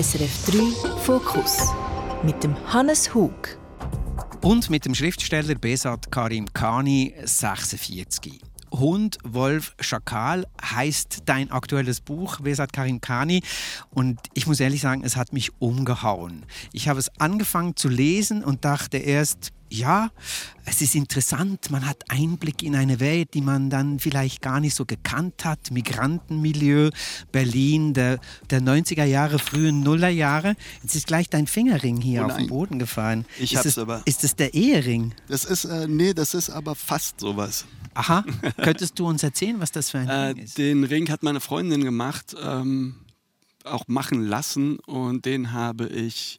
SRF 3 Fokus mit dem Hannes Hug und mit dem Schriftsteller Besat Karim Kani 46. Hund, Wolf, Schakal heißt dein aktuelles Buch, Besat Karim Kani. Und ich muss ehrlich sagen, es hat mich umgehauen. Ich habe es angefangen zu lesen und dachte erst, ja, es ist interessant, man hat Einblick in eine Welt, die man dann vielleicht gar nicht so gekannt hat. Migrantenmilieu, Berlin der, der 90er Jahre, frühen Nullerjahre. Jetzt ist gleich dein Fingerring hier oh auf den Boden gefallen. Ich ist hab's es, aber. Ist es der Ehering? Das ist, äh, nee, das ist aber fast sowas. Aha, könntest du uns erzählen, was das für ein Äh, Ring ist? den Ring hat meine Freundin gemacht, ähm, auch machen lassen und den habe ich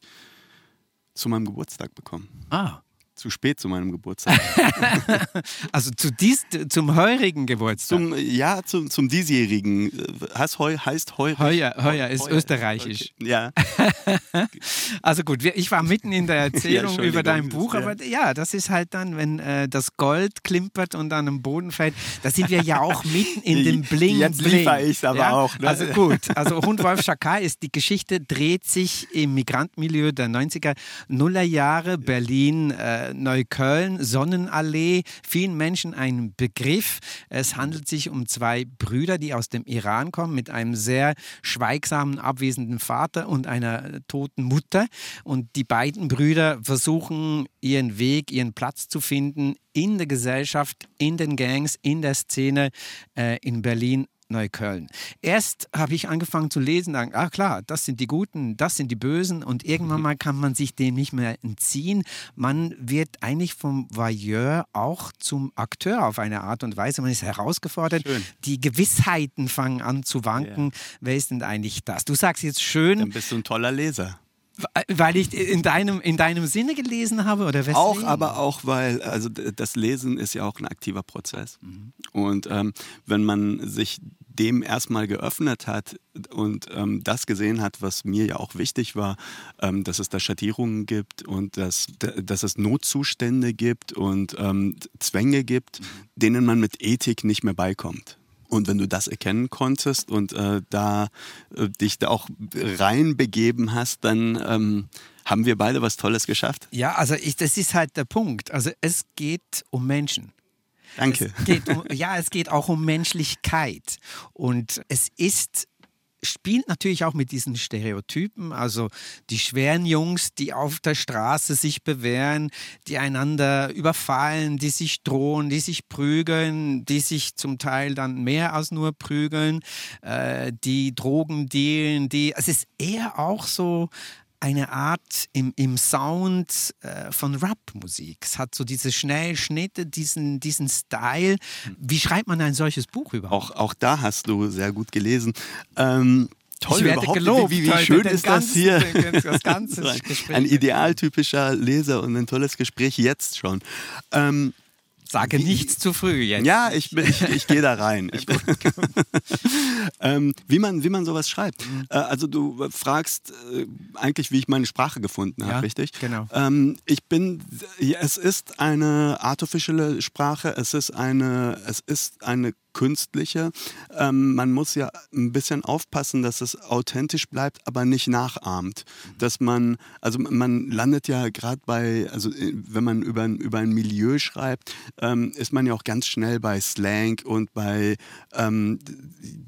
zu meinem Geburtstag bekommen. Ah, Zu spät zu meinem Geburtstag. also zu dies, zum heurigen Geburtstag. zum, ja, zum, zum diesjährigen. Äh, Heißt, heu, heißt heurig. Heuer, heuer ist Heuer. österreichisch. Okay. Ja, Also gut, ich war mitten in der Erzählung Ja, über dein Buch, ja. aber ja, das ist halt dann, wenn äh, das Gold klimpert und dann am Boden fällt, da sind wir ja auch mitten in dem Bling. Jetzt Bling. liefer ich's aber auch, ne? Also gut, also Hund Wolf Schakal ist, die Geschichte dreht sich im Migrantenmilieu der 90er Nullerjahre, Berlin, äh, Neukölln, Sonnenallee, vielen Menschen ein Begriff. Es handelt sich um zwei Brüder, die aus dem Iran kommen, mit einem sehr schweigsamen, abwesenden Vater und einer toten Mutter. Und die beiden Brüder versuchen, ihren Weg, ihren Platz zu finden in der Gesellschaft, in den Gangs, in der Szene äh, in Berlin. Neukölln. Erst habe ich angefangen zu lesen, dann, ah klar, das sind die Guten, das sind die Bösen und irgendwann mal kann man sich dem nicht mehr entziehen. Man wird eigentlich vom Voyeur auch zum Akteur auf eine Art und Weise. Man ist herausgefordert. Schön. Die Gewissheiten fangen an zu wanken. Wer ist denn eigentlich das? Du sagst jetzt schön, dann bist du ein toller Leser. Weil ich in deinem, in deinem Sinne gelesen habe oder weswegen? Auch, aber auch, weil also das Lesen ist ja auch ein aktiver Prozess. Und ähm, wenn man sich dem erstmal geöffnet hat und ähm, das gesehen hat, was mir ja auch wichtig war, ähm, dass es da Schattierungen gibt und dass, dass es Notzustände gibt und ähm, Zwänge gibt, denen man mit Ethik nicht mehr beikommt. Und wenn du das erkennen konntest und äh, da äh, dich da auch reinbegeben hast, dann ähm, haben wir beide was Tolles geschafft. Ja, also ich, das ist halt der Punkt. Also es geht um Menschen. Danke. Es um, ja, es geht auch um Menschlichkeit. Und es ist spielt natürlich auch mit diesen Stereotypen, also die schweren Jungs, die auf der Straße sich bewähren, die einander überfallen, die sich drohen, die sich prügeln, die sich zum Teil dann mehr als nur prügeln, äh, die Drogen dealen, die es ist eher auch so eine Art im, im Sound äh, von Rap-Musik. Es hat so diese schnellen Schnitte, diesen, diesen Style. Wie schreibt man ein solches Buch überhaupt? Auch, auch da hast du sehr gut gelesen. Ähm, toll, Ich werde überhaupt. gelobt wie, wie schön ist ganzen- das hier? das ein idealtypischer Leser und ein tolles Gespräch jetzt schon. Ähm, Sage nichts zu früh jetzt. ja, ich, ich, ich gehe da rein. Ich, ähm, wie, man, wie man sowas schreibt. Mhm. Äh, also du fragst äh, eigentlich, wie ich meine Sprache gefunden habe, Ja, richtig? genau. Ähm, ich bin, es ist eine artificielle Sprache, es ist eine, es ist eine künstliche. Ähm, man muss ja ein bisschen aufpassen, dass es authentisch bleibt, aber nicht nachahmt. Dass man, also man landet ja gerade bei, also äh, wenn man über, ein- über ein Milieu schreibt, ähm, ist man ja auch ganz schnell bei Slang und bei, ähm,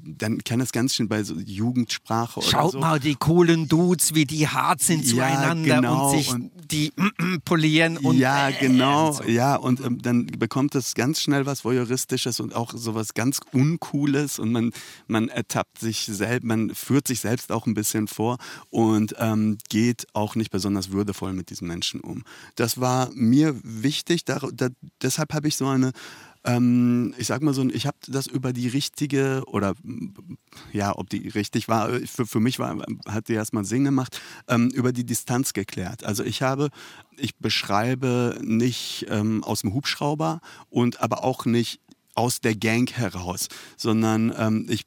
dann kann es ganz schnell bei so Jugendsprache oder Schaut so. mal die coolen Dudes, wie die hart sind Ja, zueinander genau. und sich Und- die polieren und ja, äh, genau, und so. ja, und ähm, dann bekommt es ganz schnell was Voyeuristisches und auch sowas ganz Uncooles und man, man ertappt sich selbst, man führt sich selbst auch ein bisschen vor und ähm, geht auch nicht besonders würdevoll mit diesen Menschen um. Das war mir wichtig, da, da, deshalb habe ich so eine ähm, ich sag mal so, ich habe das über die richtige oder ja, ob die richtig war, für, für mich war, hat die erstmal Sinn gemacht, ähm, über die Distanz geklärt. Also ich habe, ich beschreibe nicht ähm, aus dem Hubschrauber und aber auch nicht aus der Gang heraus, sondern ähm, ich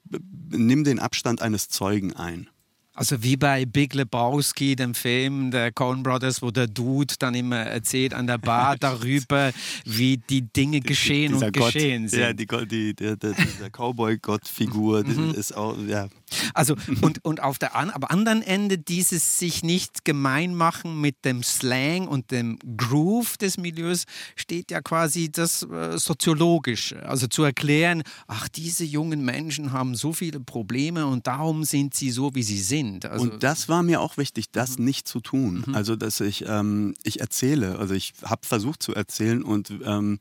nehme den Abstand eines Zeugen ein. Also wie bei Big Lebowski, dem Film der Coen Brothers, wo der Dude dann immer erzählt an der Bar darüber, wie die Dinge geschehen Dieser und Gott, geschehen sind. Ja, die, die, der, der, dieser Cowboy-Gott-Figur, die ist auch, ja. Also und, und auf der an, anderen Ende dieses sich nicht gemein machen mit dem Slang und dem Groove des Milieus steht ja quasi das äh, soziologische. Also zu erklären, ach, diese jungen Menschen haben so viele Probleme und darum sind sie so, wie sie sind. Also, und das war mir auch wichtig, das mhm. nicht zu tun. Mhm. Also dass ich, ähm, ich erzähle, also ich habe versucht zu erzählen und ähm,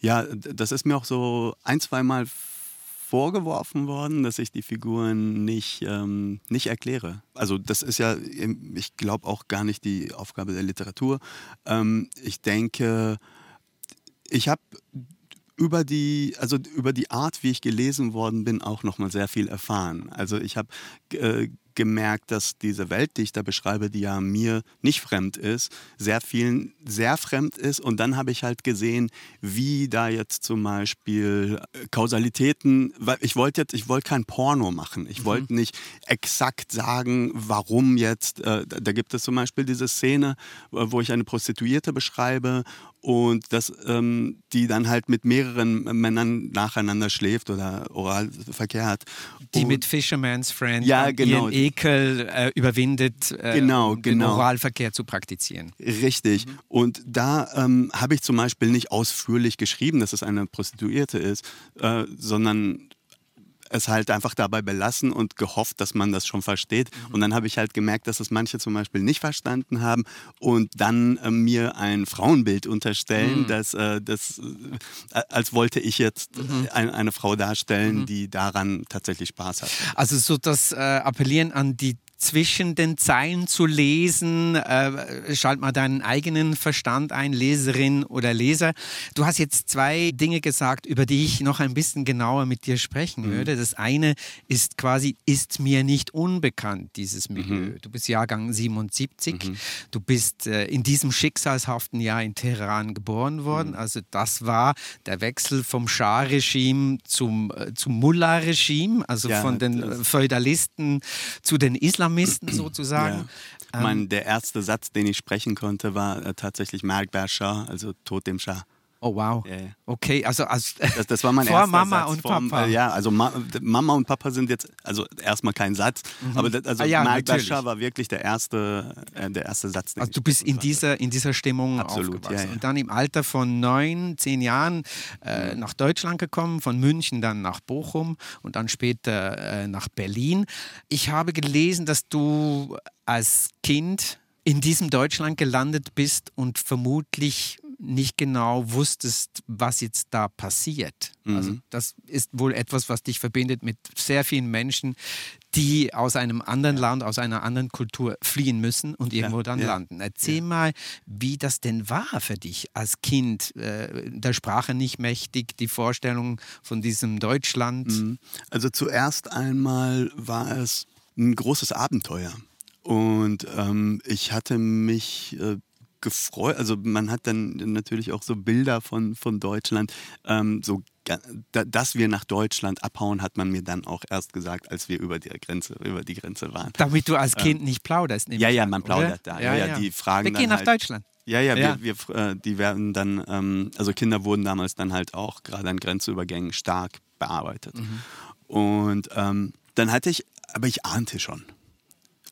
ja, das ist mir auch so ein, zwei Mal vorgeworfen worden, dass ich die Figuren nicht, ähm, nicht erkläre. Also das ist ja, ich glaube auch gar nicht die Aufgabe der Literatur. Ähm, ich denke, ich habe über die, also über die Art, wie ich gelesen worden bin, auch nochmal sehr viel erfahren. Also ich habe äh, gemerkt, dass diese Welt, die ich da beschreibe, die ja mir nicht fremd ist, sehr vielen sehr fremd ist. Und dann habe ich halt gesehen, wie da jetzt zum Beispiel äh, Kausalitäten, weil ich wollte jetzt, ich wollte kein Porno machen. Ich mhm. wollte nicht exakt sagen, warum jetzt. Äh, da gibt es zum Beispiel diese Szene, wo ich eine Prostituierte beschreibe und dass ähm, die dann halt mit mehreren Männern nacheinander schläft oder Oralverkehr hat. Die und, mit Fisherman's Friend ja, genau. ihren Ekel äh, überwindet, äh, genau, um genau. den Oralverkehr zu praktizieren. Richtig. Mhm. Und da ähm, habe ich zum Beispiel nicht ausführlich geschrieben, dass es eine Prostituierte ist, äh, sondern es halt einfach dabei belassen und gehofft, dass man das schon versteht. Mhm. Und dann habe ich halt gemerkt, dass es manche zum Beispiel nicht verstanden haben und dann äh, mir ein Frauenbild unterstellen, mhm. dass, äh, das, äh, als wollte ich jetzt mhm. ein, eine Frau darstellen, mhm. die daran tatsächlich Spaß hat. Also so das äh, Appellieren an die zwischen den Zeilen zu lesen. Äh, schalt mal deinen eigenen Verstand ein, Leserin oder Leser. Du hast jetzt zwei Dinge gesagt, über die ich noch ein bisschen genauer mit dir sprechen mhm. würde. Das eine ist quasi, ist mir nicht unbekannt, dieses Milieu. Mhm. Du bist Jahrgang 77. Mhm. Du bist äh, in diesem schicksalshaften Jahr in Teheran geboren worden. Mhm. Also das war der Wechsel vom Schah-Regime zum, äh, zum Mullah-Regime, also ja, von den Feudalisten zu den Islam Islamisten sozusagen. Ja. Ich meine, ähm, der erste Satz, den ich sprechen konnte, war äh, tatsächlich Merkbar Shah, also Tod dem Schah. Oh wow. Ja, ja. Okay, also, also das, das, war mein vor erster Mama Satz und vom, Papa. Äh, ja, also Ma Mama und Papa sind jetzt also erstmal kein Satz, mhm. aber das, also ah, ja, Bashar war wirklich der erste äh, der erste Satz. Also du bist in dieser in dieser Stimmung Absolut, aufgewachsen ja, und dann im Alter von neun, zehn Jahren äh, mhm. nach Deutschland gekommen, von München dann nach Bochum und dann später äh, nach Berlin. Ich habe gelesen, dass du als Kind in diesem Deutschland gelandet bist und vermutlich nicht genau wusstest, was jetzt da passiert. Mhm. Also das ist wohl etwas, was dich verbindet mit sehr vielen Menschen, die aus einem anderen Land, aus einer anderen Kultur fliehen müssen und irgendwo ja, dann ja, landen. Erzähl ja. mal, wie das denn war für dich als Kind, äh, der Sprache nicht mächtig, die Vorstellung von diesem Deutschland. Mhm. Also zuerst einmal war es ein großes Abenteuer. Und ähm, ich hatte mich äh, gefreut. Also man hat dann natürlich auch so Bilder von, von Deutschland. Ähm, so, dass wir nach Deutschland abhauen, hat man mir dann auch erst gesagt, als wir über die Grenze, über die Grenze waren. Damit du als Kind ähm, nicht plauderst. Ja, ja, man plaudert oder? da. Ja, ja, ja, Die fragen wir gehen nach halt, Deutschland. Ja, ja, ja. Wir, wir, äh, die werden dann, ähm, also Kinder wurden damals dann halt auch gerade an Grenzübergängen stark bearbeitet. Mhm. Und ähm, dann hatte ich, aber ich ahnte schon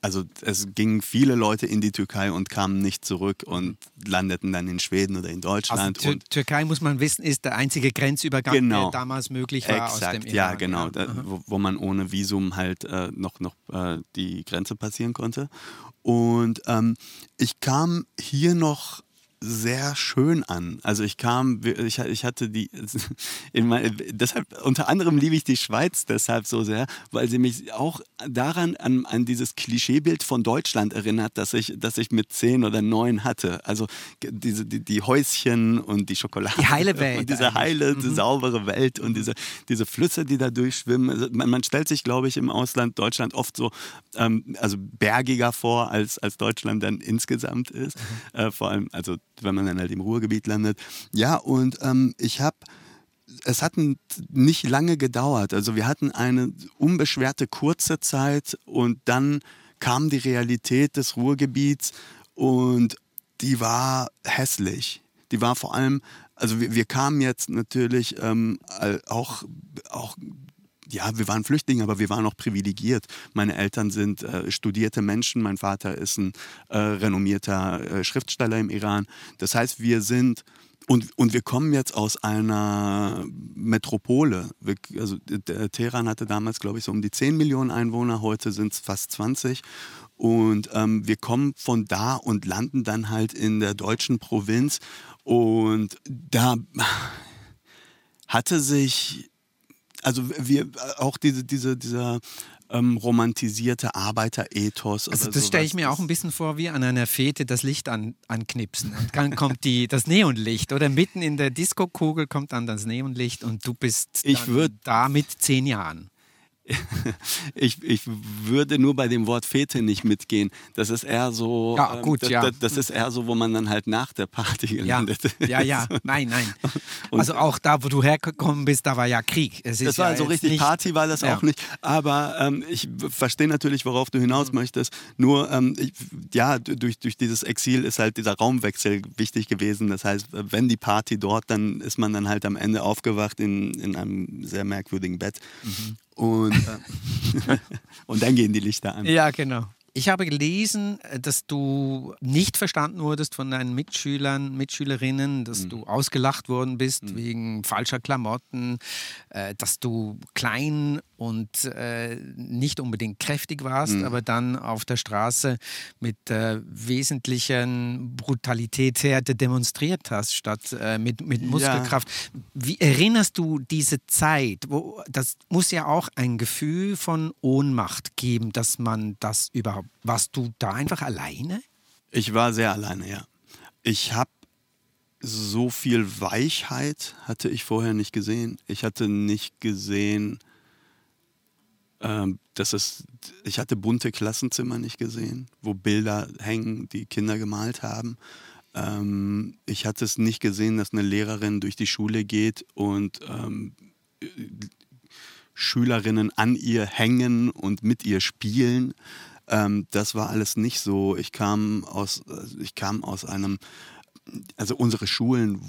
also es gingen viele Leute in die Türkei und kamen nicht zurück und landeten dann in Schweden oder in Deutschland. Also Tür Türkei, muss man wissen, ist der einzige Grenzübergang, genau. der damals möglich war Exakt, aus dem Iran. Ja, genau, da, wo, wo, man ohne Visum halt äh, noch, noch äh, die Grenze passieren konnte. Und ähm, ich kam hier noch sehr schön an. Also ich kam, ich, ich hatte die, mein, deshalb, unter anderem liebe ich die Schweiz deshalb so sehr, weil sie mich auch daran an, an dieses Klischeebild von Deutschland erinnert, das ich, das ich mit zehn oder neun hatte. Also diese, die, die Häuschen und die Schokolade. Die heile Welt. Und diese heile, mhm. saubere Welt und diese, diese Flüsse, die da durchschwimmen. Also man, man, stellt sich, glaube ich, im Ausland Deutschland oft so ähm, also bergiger vor, als, als Deutschland dann insgesamt ist. Mhm. Äh, vor allem, also wenn man dann halt im Ruhrgebiet landet. Ja, und ähm, ich habe es hat nicht lange gedauert. Also wir hatten eine unbeschwerte kurze Zeit und dann kam die Realität des Ruhrgebiets und die war hässlich. Die war vor allem, also wir, wir kamen jetzt natürlich ähm, auch, auch ja, wir waren Flüchtlinge, aber wir waren auch privilegiert. Meine Eltern sind äh, studierte Menschen, mein Vater ist ein äh, renommierter äh, Schriftsteller im Iran. Das heißt, wir sind und, und wir kommen jetzt aus einer Metropole. Wir, also Teheran hatte damals, glaube ich, so um die 10 Millionen Einwohner, heute sind es fast 20. Und ähm, wir kommen von da und landen dann halt in der deutschen Provinz. Und da hatte sich, also wir auch diese, diese, dieser ähm, romantisierte Arbeiterethos. Also das stelle ich mir auch ein bisschen vor wie an einer Fete das Licht an, anknipsen. Und dann kommt die, das Neonlicht oder mitten in der Diskokugel kommt dann das Neonlicht und du bist ich würd, da mit zehn Jahren. ich, ich würde nur bei dem Wort Fete nicht mitgehen. Das ist eher so. Ja, ähm, gut, ähm, ja. Das, das, ist eher so, wo man dann halt nach der Party gelandet ja, ja, ja, nein, nein. also auch da, wo du hergekommen bist, da war ja Krieg. Es das war ja so richtig nicht, Party, war das auch nicht. Aber ähm, ich verstehe natürlich, worauf du hinaus mhm. möchtest. Nur, ähm, ich, ja, durch, durch dieses Exil ist halt dieser Raumwechsel wichtig gewesen. Das heißt, wenn die Party dort, dann ist man dann halt am Ende aufgewacht in, in einem sehr merkwürdigen Bett. Mhm. Und, äh, und dann gehen die Lichter an. Ja, genau. Ich habe gelesen, dass du nicht verstanden wurdest von deinen Mitschülern, Mitschülerinnen, dass mhm. du ausgelacht worden bist mhm. wegen falscher Klamotten, äh, dass du klein und äh, nicht unbedingt kräftig warst, mhm. aber dann auf der Straße mit äh, wesentlichen Brutalitätshärte demonstriert hast, statt äh, mit, mit Muskelkraft. Ja. Wie erinnerst du diese Zeit? Wo, das muss ja auch ein Gefühl von Ohnmacht geben, dass man das überhaupt. Warst du da einfach alleine? Ich war sehr alleine, ja. Ich habe so viel Weichheit hatte ich vorher nicht gesehen. Ich hatte nicht gesehen, ähm, das ist, ich hatte bunte Klassenzimmer nicht gesehen, wo Bilder hängen, die Kinder gemalt haben. Ähm, ich hatte es nicht gesehen, dass eine Lehrerin durch die Schule geht und ähm, Schülerinnen an ihr hängen und mit ihr spielen. Ähm, das war alles nicht so. Ich kam aus, ich kam aus einem, also unsere Schulen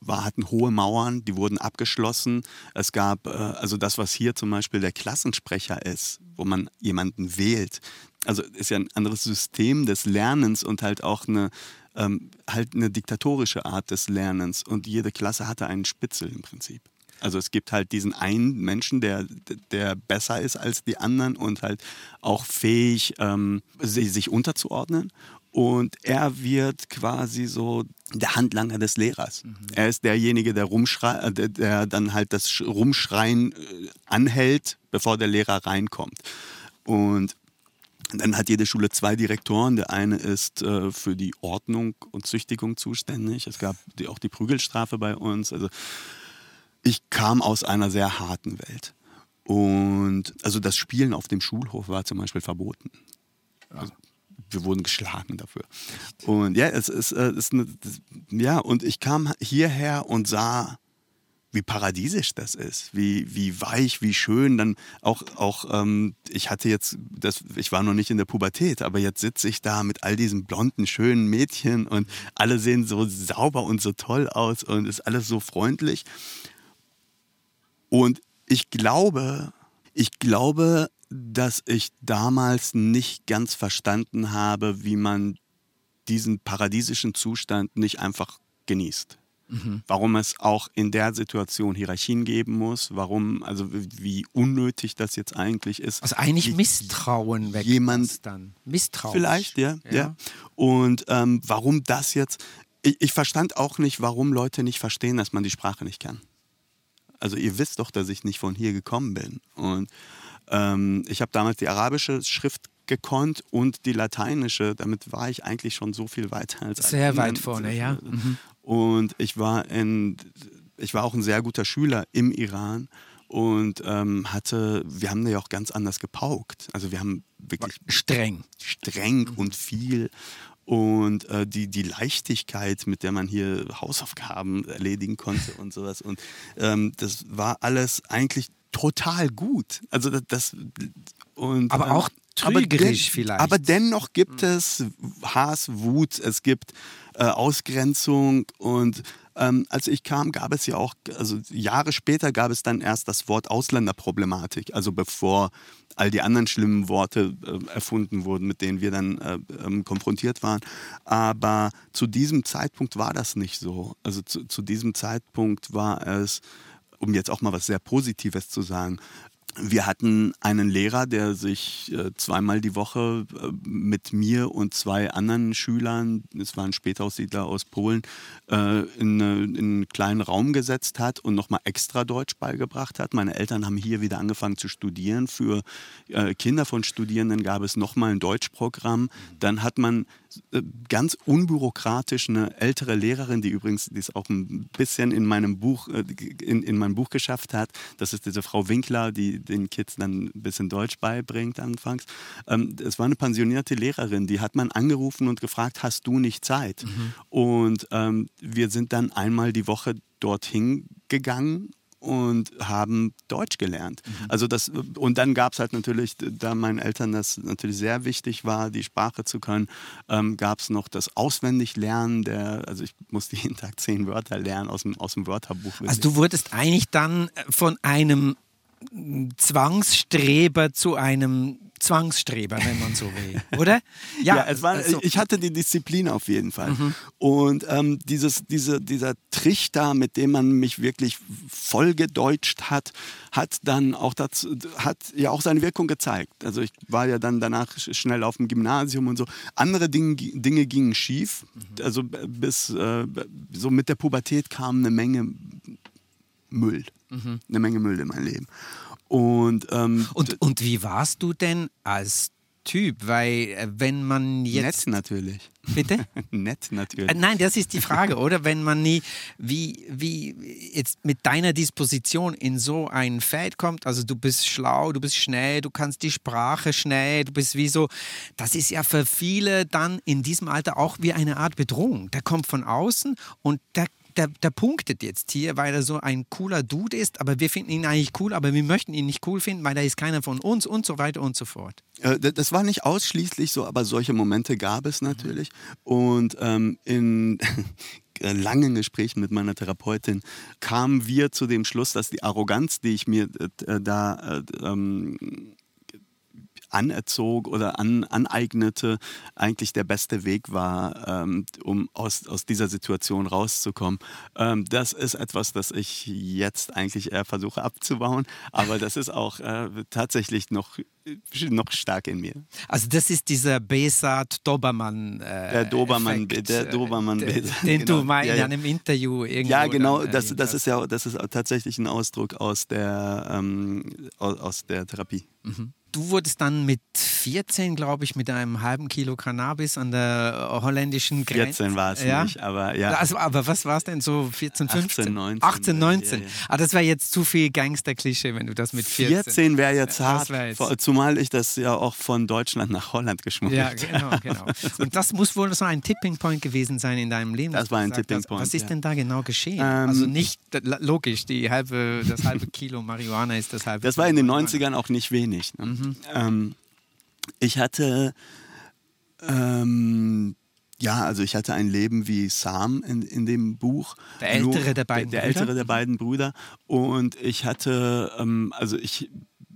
war, hatten hohe Mauern, die wurden abgeschlossen. Es gab, äh, also das, was hier zum Beispiel der Klassensprecher ist, wo man jemanden wählt. Also ist ja ein anderes System des Lernens und halt auch eine, ähm, halt eine diktatorische Art des Lernens. Und jede Klasse hatte einen Spitzel im Prinzip. Also es gibt halt diesen einen Menschen, der, der besser ist als die anderen und halt auch fähig, ähm, sich unterzuordnen. Und er wird quasi so der Handlanger des Lehrers. Mhm. Er ist derjenige, der, rumschrei äh, der, der dann halt das Rumschreien äh, anhält, bevor der Lehrer reinkommt. Und dann hat jede Schule zwei Direktoren. Der eine ist äh, für die Ordnung und Züchtigung zuständig. Es gab die, auch die Prügelstrafe bei uns. Also ich kam aus einer sehr harten Welt. Und also das Spielen auf dem Schulhof war zum Beispiel verboten. Also, wir wurden geschlagen dafür. Und ja, es ist, äh, ist eine, das, ja, und ich kam hierher und sah, wie paradiesisch das ist, wie, wie weich, wie schön. Dann auch, auch ähm, ich hatte jetzt, das, ich war noch nicht in der Pubertät, aber jetzt sitze ich da mit all diesen blonden, schönen Mädchen und alle sehen so sauber und so toll aus und ist alles so freundlich. Und ich glaube, ich glaube, dass ich damals nicht ganz verstanden habe, wie man diesen paradiesischen Zustand nicht einfach genießt. Mhm. Warum es auch in der Situation Hierarchien geben muss, warum, also wie unnötig das jetzt eigentlich ist. Also eigentlich Misstrauen weg jemand dann. Misstrauen. Vielleicht, ja. ja. ja. Und ähm, warum das jetzt, ich, ich verstand auch nicht, warum Leute nicht verstehen, dass man die Sprache nicht kann. Also ihr wisst doch, dass ich nicht von hier gekommen bin. Und ähm, ich habe damals die arabische Schrift gekonnt und die lateinische. Damit war ich eigentlich schon so viel weiter als Sehr weit vorne, ja. Mhm. Und ich war in, ich war auch ein sehr guter Schüler im Iran und ähm, hatte, wir haben da ja auch ganz anders gepaukt. Also wir haben wirklich streng, streng mhm. und viel und äh, die, die Leichtigkeit, mit der man hier Hausaufgaben erledigen konnte und sowas. Und ähm, das war alles eigentlich total gut. Also das, und, aber auch trügerisch aber vielleicht. Aber dennoch gibt hm. es Hass, Wut, es gibt äh, Ausgrenzung und ähm, als ich kam, gab es ja auch, also Jahre später gab es dann erst das Wort Ausländerproblematik, also bevor all die anderen schlimmen Worte äh, erfunden wurden, mit denen wir dann äh, ähm, konfrontiert waren. Aber zu diesem Zeitpunkt war das nicht so. Also zu, zu diesem Zeitpunkt war es, um jetzt auch mal was sehr Positives zu sagen, wir hatten einen Lehrer, der sich äh, zweimal die Woche äh, mit mir und zwei anderen Schülern, es waren Spätaussiedler aus Polen, äh, in, in, einen kleinen Raum gesetzt hat und nochmal extra Deutsch beigebracht hat. Meine Eltern haben hier wieder angefangen zu studieren. Für Kinder von Studierenden gab es nochmal ein Deutschprogramm. Dann hat man ganz unbürokratisch eine ältere Lehrerin, die übrigens die es auch ein bisschen in meinem Buch äh, in, in mein Buch geschafft hat. Das ist diese Frau Winkler, die den Kids dann ein bisschen Deutsch beibringt anfangs. Ähm, es war eine pensionierte Lehrerin, die hat man angerufen und gefragt, hast du nicht Zeit? Mhm. Und ähm, wir sind dann einmal die Woche dorthin gegangen und haben Deutsch gelernt. Mhm. Also das, und dann gab es halt natürlich, da meinen Eltern das natürlich sehr wichtig war, die Sprache zu können, ähm, gab es noch das Auswendiglernen der, also ich musste jeden Tag zehn Wörter lernen aus dem, aus dem Wörterbuch. Also du wurdest eigentlich dann von einem Zwangsstreber zu einem Zwangsstreber, wenn man so will, oder? Ja, ja es war, also. ich hatte die Disziplin auf jeden Fall. Mhm. Und ähm, dieses, diese, dieser Trichter, mit dem man mich wirklich vollgedeutscht hat, hat dann auch dazu, hat ja auch seine Wirkung gezeigt. Also ich war ja dann danach schnell auf dem Gymnasium und so. Andere Dinge, Dinge gingen schief. Mhm. Also bis äh, so mit der Pubertät kam eine Menge Müll. Mhm. Eine Menge Müll in mein Leben. Und, ähm, und, und wie warst du denn als Typ? Weil äh, wenn man jetzt... Nett natürlich. Bitte? Nett natürlich. Äh, nein, das ist die Frage, oder? Wenn man nie, wie, wie jetzt mit deiner Disposition in so ein Feld kommt, also du bist schlau, du bist schnell, du kannst die Sprache schnell, du bist wie so, das ist ja für viele dann in diesem Alter auch wie eine Art Bedrohung. Der kommt von außen und der der, der punktet jetzt hier, weil er so ein cooler Dude ist, aber wir finden ihn eigentlich cool, aber wir möchten ihn nicht cool finden, weil er ist keiner von uns und so weiter und so fort. Äh, das war nicht ausschließlich so, aber solche Momente gab es natürlich. Mhm. Und ähm, in langen Gesprächen mit meiner Therapeutin kamen wir zu dem Schluss, dass die Arroganz, die ich mir äh, da äh, ähm, anerzog oder an, aneignete, eigentlich der beste Weg war, ähm, um aus, aus dieser Situation rauszukommen. Ähm, das ist etwas, das ich jetzt eigentlich eher versuche abzubauen, aber das ist auch äh, tatsächlich noch noch stark in mir. Also das ist dieser Besat Dobermann. Äh, der Dobermann, Effekt, der Dobermann den, den genau. du mal in ja, einem Interview irgendwo. Ja, genau. Dann, das, das ist ja, das ist tatsächlich ein Ausdruck aus der ähm, aus der Therapie. Mhm du wurdest dann mit 14, glaube ich, mit einem halben Kilo Cannabis an der holländischen Grenze. 14 war es ja? nicht, aber ja. Also, aber was war es denn so 14, 15? 18, 19. 18, 19. Ja, ja. Ah, das wäre jetzt zu viel Gangster-Klischee, wenn du das mit 14. 14 wäre jetzt hart, wär jetzt. zumal ich das ja auch von Deutschland nach Holland geschmuggelt habe. Ja, genau, genau. Und das muss wohl so ein Tipping Point gewesen sein in deinem Leben. Das war ein Tipping Point. Was ist denn da genau geschehen? Ähm, also nicht, logisch, die halbe, das halbe Kilo Marihuana ist das halbe Das war in den 90ern auch nicht wenig. Ne? Mhm. Ähm, ich hatte, ähm, ja, also ich hatte ein Leben wie Sam in, in dem Buch. Der ältere der beiden der, der Brüder. ältere der beiden Brüder. Und ich hatte, ähm, also ich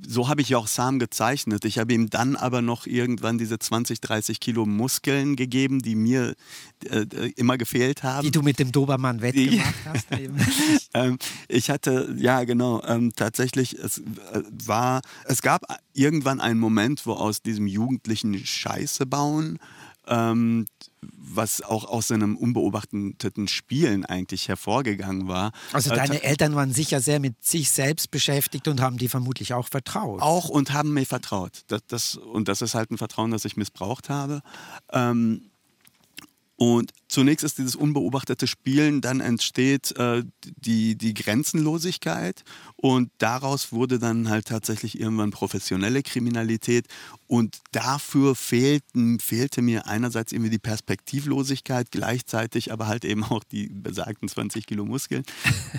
so habe ich ja auch Sam gezeichnet. Ich habe ihm dann aber noch irgendwann diese 20, 30 Kilo Muskeln gegeben, die mir äh, äh, immer gefehlt haben. Die du mit dem Dobermann wettgemacht hast. ähm, ich hatte, ja genau, ähm, tatsächlich, es äh, war, es gab irgendwann einen Moment, wo aus diesem jugendlichen Scheiße bauen ähm, was auch aus seinem unbeobachteten Spielen eigentlich hervorgegangen war. Also äh, deine Eltern waren sicher sehr mit sich selbst beschäftigt und haben dir vermutlich auch vertraut. Auch und haben mir vertraut. Das, das, und das ist halt ein Vertrauen, das ich missbraucht habe. Ähm, und zunächst ist dieses unbeobachtete Spielen, dann entsteht äh, die, die Grenzenlosigkeit und daraus wurde dann halt tatsächlich irgendwann professionelle Kriminalität und dafür fehlten, fehlte mir einerseits irgendwie die Perspektivlosigkeit, gleichzeitig aber halt eben auch die besagten 20 Kilo Muskeln.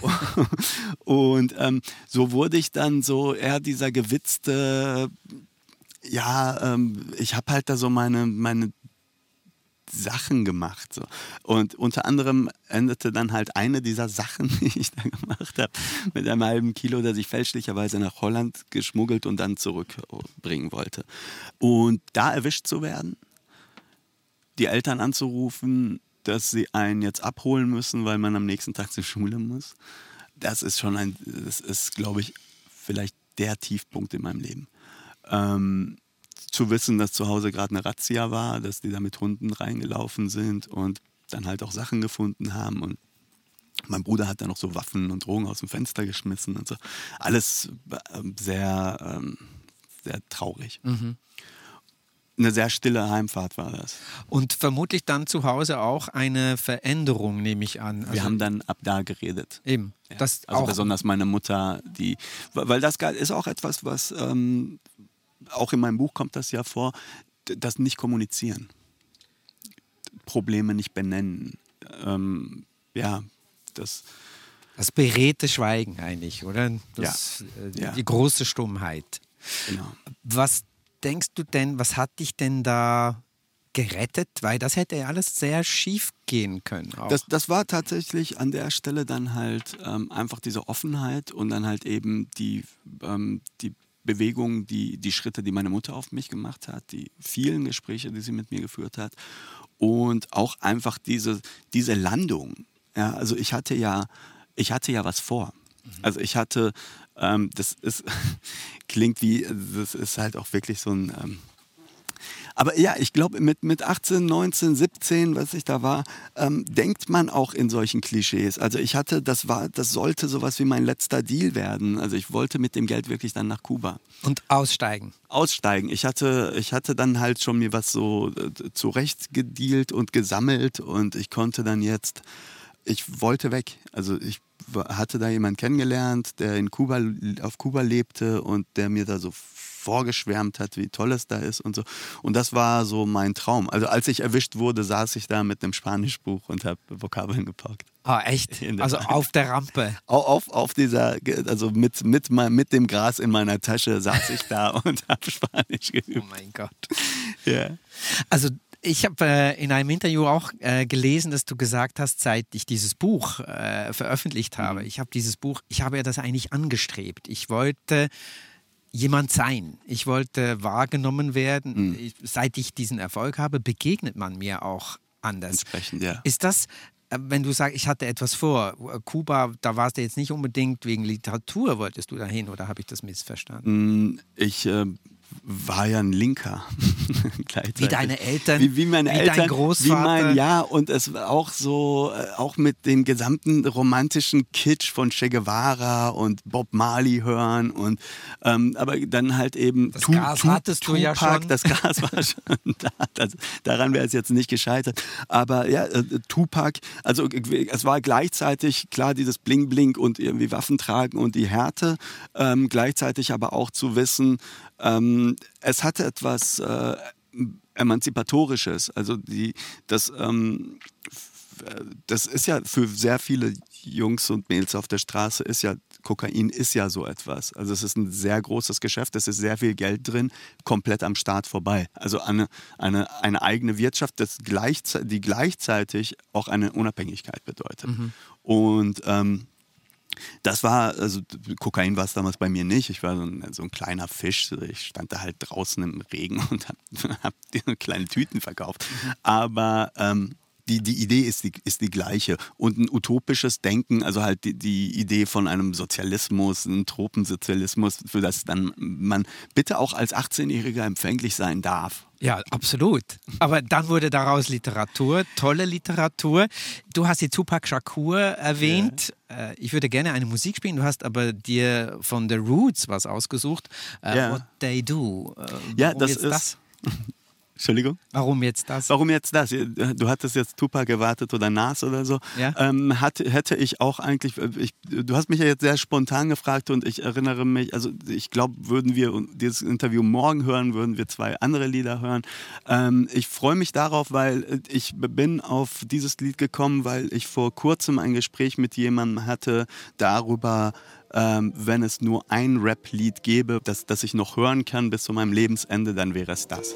und ähm, so wurde ich dann so eher dieser gewitzte ja, ähm, ich habe halt da so meine, meine Sachen gemacht. So. Und unter anderem endete dann halt eine dieser Sachen, die ich da gemacht habe, mit einem halben Kilo, das ich fälschlicherweise nach Holland geschmuggelt und dann zurückbringen wollte. Und da erwischt zu werden, die Eltern anzurufen, dass sie einen jetzt abholen müssen, weil man am nächsten Tag zur Schule muss, das ist schon ein, das ist, glaube ich, vielleicht der Tiefpunkt in meinem Leben. Ähm, zu wissen, dass zu Hause gerade eine Razzia war, dass die da mit Hunden reingelaufen sind und dann halt auch Sachen gefunden haben und mein Bruder hat dann noch so Waffen und Drogen aus dem Fenster geschmissen und so. Alles ähm, sehr, ähm, sehr traurig. Mhm. Eine sehr stille Heimfahrt war das. Und vermutlich dann zu Hause auch eine Veränderung, nehme ich an. Also Wir haben dann ab da geredet. Eben. Ja. Das also besonders meine Mutter, die, weil das ist auch etwas, was ähm, auch in meinem Buch kommt das ja vor, das nicht kommunizieren. Probleme nicht benennen. Ähm, ja, das. Das beredte Schweigen eigentlich, oder? Das, ja. Äh, die ja. große Stummheit. Genau. Was denkst du denn, was hat dich denn da gerettet? Weil das hätte ja alles sehr schief gehen können. Das, das, war tatsächlich an der Stelle dann halt ähm, einfach diese Offenheit und dann halt eben die, ähm, die Bewegungen, die, die Schritte, die meine Mutter auf mich gemacht hat, die vielen Gespräche, die sie mit mir geführt hat und auch einfach diese, diese Landung. Ja, also ich hatte ja, ich hatte ja was vor. Mhm. Also ich hatte, ähm, das ist, klingt wie, das ist halt auch wirklich so ein, ähm, aber ja, ich glaube, mit, mit 18, 19, 17, was ich da war, ähm, denkt man auch in solchen Klischees. Also ich hatte, das war, das sollte sowas wie mein letzter Deal werden. Also ich wollte mit dem Geld wirklich dann nach Kuba. Und aussteigen. Aussteigen. Ich hatte, ich hatte dann halt schon mir was so äh, zurechtgedealt und gesammelt und ich konnte dann jetzt, ich wollte weg. Also ich hatte da jemanden kennengelernt, der in Kuba, auf Kuba lebte und der mir da so vorgeschwärmt hat, wie toll es da ist und so. Und das war so mein Traum. Also als ich erwischt wurde, saß ich da mit einem Spanischbuch und habe Vokabeln gepackt. Ah, echt? Also Welt. auf der Rampe. Auf, auf, auf, dieser, also mit, mit, mit dem Gras in meiner Tasche saß ich da und habe Spanisch geübt. Oh mein Gott. Ja. Also ich habe äh, in einem Interview auch äh, gelesen, dass du gesagt hast, seit ich dieses Buch äh, veröffentlicht habe, mhm. ich habe dieses Buch, ich habe ja das eigentlich angestrebt. Ich wollte jemand sein. Ich wollte wahrgenommen werden. Mhm. Seit ich diesen Erfolg habe, begegnet man mir auch anders. Entsprechend, ja. Ist das, äh, wenn du sagst, ich hatte etwas vor, Kuba, da warst du jetzt nicht unbedingt wegen Literatur, wolltest du dahin oder habe ich das missverstanden? Mm, ich äh, war ja ein Linker. wie deine Eltern, wie, wie meine wie Eltern, dein Großvater. Wie mein, ja, und es war auch so, äh, auch mit dem gesamten romantischen Kitsch von Che Guevara und Bob Marley hören und ähm, aber dann halt eben das tu, Gas tu, hattest Tupac, du ja schon. Das Gas war schon da. Das, daran wäre es jetzt nicht gescheitert. Aber ja, äh, Tupac, also es war gleichzeitig klar dieses Bling Bling und irgendwie Waffen tragen und die Härte, ähm, gleichzeitig aber auch zu wissen, ähm, es hatte etwas äh, Emanzipatorisches. Also die, das, ähm, das ist ja für sehr viele Jungs und Mädels auf der Straße ist ja Kokain ist ja so etwas. Also es ist ein sehr großes Geschäft, es ist sehr viel Geld drin, komplett am Staat vorbei. Also eine, eine, eine eigene Wirtschaft, das gleichzeitig, die gleichzeitig auch eine Unabhängigkeit bedeutet. Mhm. Und ähm, das war, also Kokain war es damals bei mir nicht. Ich war so ein, so ein, kleiner Fisch. Ich stand da halt draußen im Regen und habe hab kleine Tüten verkauft. Aber ähm, die, die Idee ist die, ist die gleiche. Und ein utopisches Denken, also halt die, die Idee von einem Sozialismus, einem Tropensozialismus, für das dann man bitte auch als 18-Jähriger empfänglich sein darf. Ja, absolut. Aber dann wurde daraus Literatur, tolle Literatur. Du hast die Tupac Shakur erwähnt. Ja. Äh, ich würde gerne eine Musik spielen. Du hast aber dir von The Roots was ausgesucht. Äh, ja. What They Do. Äh, ja, das ist. Das? Entschuldigung? Warum jetzt das? Warum jetzt das? Du hattest jetzt Tupac gewartet oder Nas oder so. Ja? Ähm, hat, hätte ich auch eigentlich, ich, du hast mich ja jetzt sehr spontan gefragt und ich erinnere mich, also ich glaube, würden wir dieses Interview morgen hören, würden wir zwei andere Lieder hören. Ähm, ich freue mich darauf, weil ich bin auf dieses Lied gekommen, weil ich vor kurzem ein Gespräch mit jemandem hatte darüber, ähm, wenn es nur ein Rap-Lied gäbe, das, das ich noch hören kann bis zu meinem Lebensende, dann wäre es das.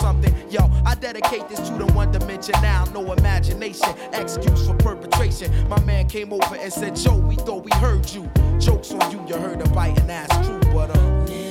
something. Yo, I dedicate this to the one dimension now, no imagination, excuse for perpetration. My man came over and said, Joe, we thought we heard you. Jokes on you, you heard a biting ass true, but uh.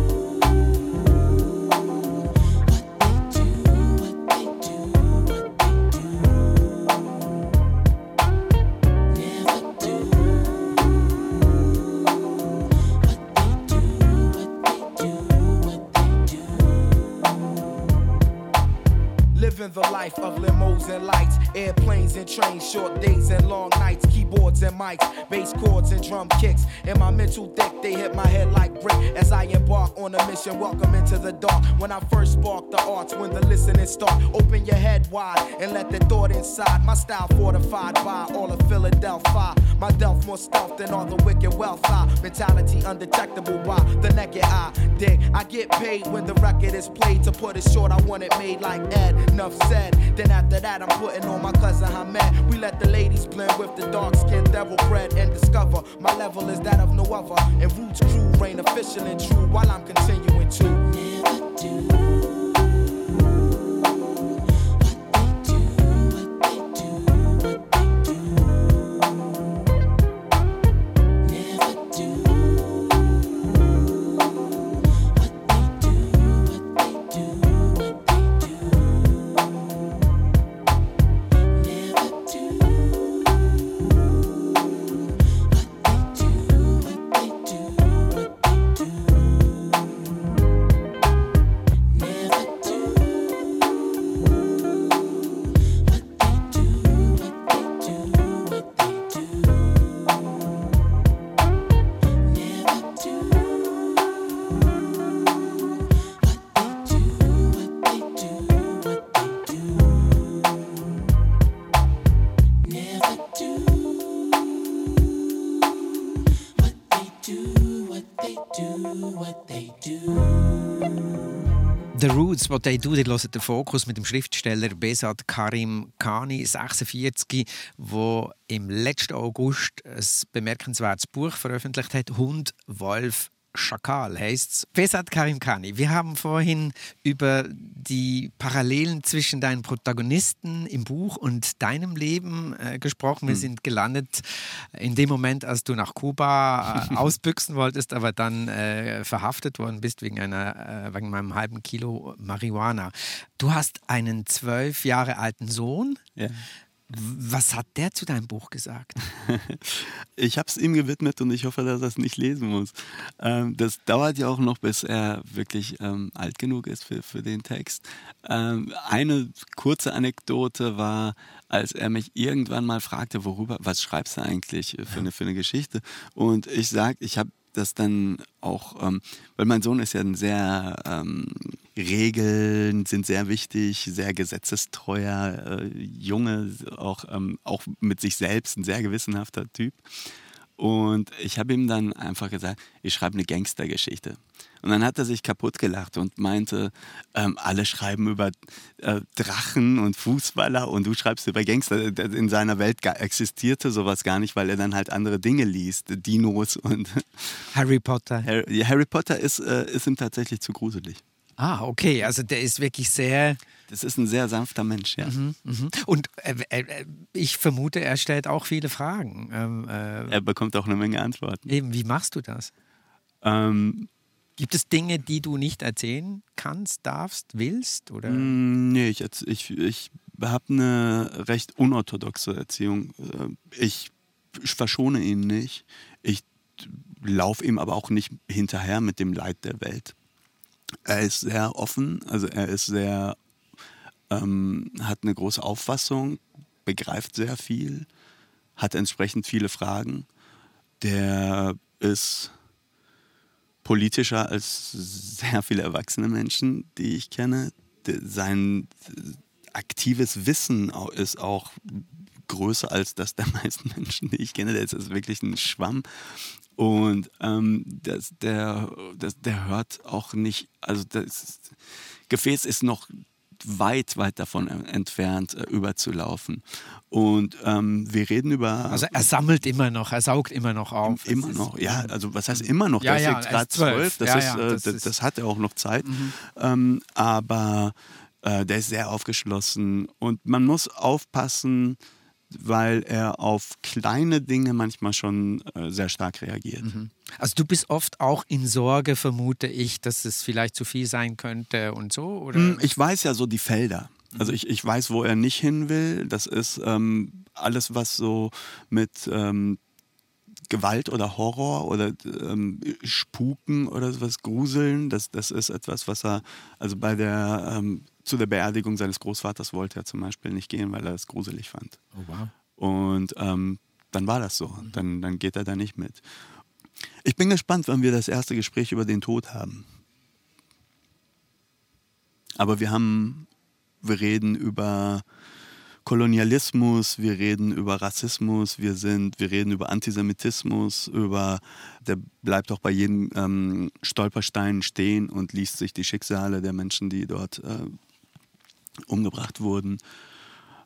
The life of limos and lights, airplanes and trains, short days and long nights, keyboards and mics, bass chords and drum kicks. In my mental deck, they hit my head like brick as I embark on a mission. Welcome into the dark. When I first spark the arts, when the listening start, open your head wide and let the thought inside. My style fortified by all of Philadelphia. My delf more stealth than all the wicked wealth. I mentality undetectable by the naked eye. Dig, I get paid when the record is played. To put it short, I want it made like Ed. Enough said. Then after that, I'm putting on my cousin Hamed. We let the ladies blend with the dark skinned devil bread and discover my level is that of no other. And Roots crew reign official and true while I'm continuing to never do. They Do, die hören den Fokus mit dem Schriftsteller Besat Karim Khani, 46, wo im letzten August ein bemerkenswertes Buch veröffentlicht hat, Hund, Wolf, Schakal heißt es. Pesat Karim Kani, wir haben vorhin über die Parallelen zwischen deinen Protagonisten im Buch und deinem Leben äh, gesprochen. Wir hm. sind gelandet in dem Moment, als du nach Kuba äh, ausbüchsen wolltest, aber dann äh, verhaftet worden bist wegen, einer, äh, wegen einem halben Kilo Marihuana. Du hast einen zwölf Jahre alten Sohn. Ja. Was hat der zu deinem Buch gesagt? ich habe es ihm gewidmet und ich hoffe, dass er es nicht lesen muss. Ähm, das dauert ja auch noch, bis er wirklich ähm, alt genug ist für, für den Text. Ähm, eine kurze Anekdote war, als er mich irgendwann mal fragte, worüber, was schreibst du eigentlich für eine, für eine Geschichte? Und ich sage, ich habe das dann auch, ähm, weil mein Sohn ist ja ein sehr, ähm, Regeln sind sehr wichtig, sehr gesetzestreuer äh, Junge, auch, ähm, auch mit sich selbst ein sehr gewissenhafter Typ. Und ich habe ihm dann einfach gesagt, ich schreibe eine Gangstergeschichte. Und dann hat er sich kaputt gelacht und meinte, ähm, alle schreiben über äh, Drachen und Fußballer und du schreibst über Gangster. In seiner Welt existierte sowas gar nicht, weil er dann halt andere Dinge liest, Dinos und Harry Potter. Harry, Harry Potter ist, äh, ist ihm tatsächlich zu gruselig. Ah, okay. Also der ist wirklich sehr. Das ist ein sehr sanfter Mensch, ja. Mhm, mhm. Und äh, äh, ich vermute, er stellt auch viele Fragen. Ähm, äh, er bekommt auch eine Menge Antworten. Eben, wie machst du das? Ähm, Gibt es Dinge, die du nicht erzählen kannst, darfst, willst? Oder? Mm, nee, ich, ich, ich habe eine recht unorthodoxe Erziehung. Äh, ich verschone ihn nicht. Ich laufe ihm aber auch nicht hinterher mit dem Leid der Welt. Er ist sehr offen, also er ist sehr, ähm, hat eine große Auffassung, begreift sehr viel, hat entsprechend viele Fragen. Der ist politischer als sehr viele erwachsene Menschen, die ich kenne. Sein aktives Wissen ist auch größer als das der meisten Menschen, die ich kenne. Der ist wirklich ein Schwamm. Und ähm, das, der, das, der hört auch nicht, also das Gefäß ist noch weit, weit davon entfernt, äh, überzulaufen. Und ähm, wir reden über. Also er sammelt immer noch, er saugt immer noch auf. Immer noch, ja. Also was heißt immer noch? Ja, der ja, ist gerade zwölf. Das, ja, ist, ja, äh, das, das, das, hat er auch noch Zeit. Mhm. Ähm, aber äh, der ist sehr aufgeschlossen und man muss aufpassen, weil er auf kleine Dinge manchmal schon äh, sehr stark reagiert. Mhm. Also du bist oft auch in Sorge, vermute ich, dass es vielleicht zu viel sein könnte und so? Oder? Hm, ich weiß ja so die Felder. Also ich, ich weiß, wo er nicht hin will. Das ist ähm, alles, was so mit ähm, Gewalt oder Horror oder ähm, Spuken oder sowas, Gruseln, das, das ist etwas, was er, also bei der ähm, zu der Beerdigung seines Großvaters wollte er zum Beispiel nicht gehen, weil er es gruselig fand. Oh, wow. Und ähm, dann war das so. Dann, dann geht er da nicht mit. Ich bin gespannt, wann wir das erste Gespräch über den Tod haben. Aber wir haben, wir reden über Kolonialismus, wir reden über Rassismus, wir sind, wir reden über Antisemitismus, über der bleibt auch bei jedem ähm, Stolperstein stehen und liest sich die Schicksale der Menschen, die dort äh, umgebracht wurden.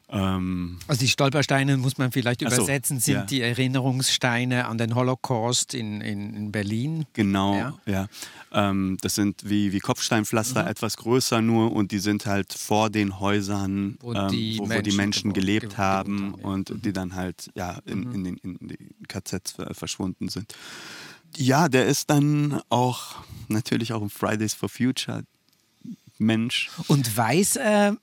Ähm also die Stolpersteine muss man vielleicht übersetzen, so, sind ja. die Erinnerungssteine an den Holocaust in, in, in Berlin. Genau, ja. ja. Ähm, das sind wie, wie Kopfsteinpflaster, mhm. etwas größer nur und die sind halt vor den Häusern, wo, ähm, die, wo, Menschen, wo die Menschen gelebt, gelebt haben gelebt und mhm. die dann halt ja, in, mhm. in, den, in die KZs verschwunden sind. Ja, der ist dann auch natürlich auch im Fridays for Future Mensch. Und weiß er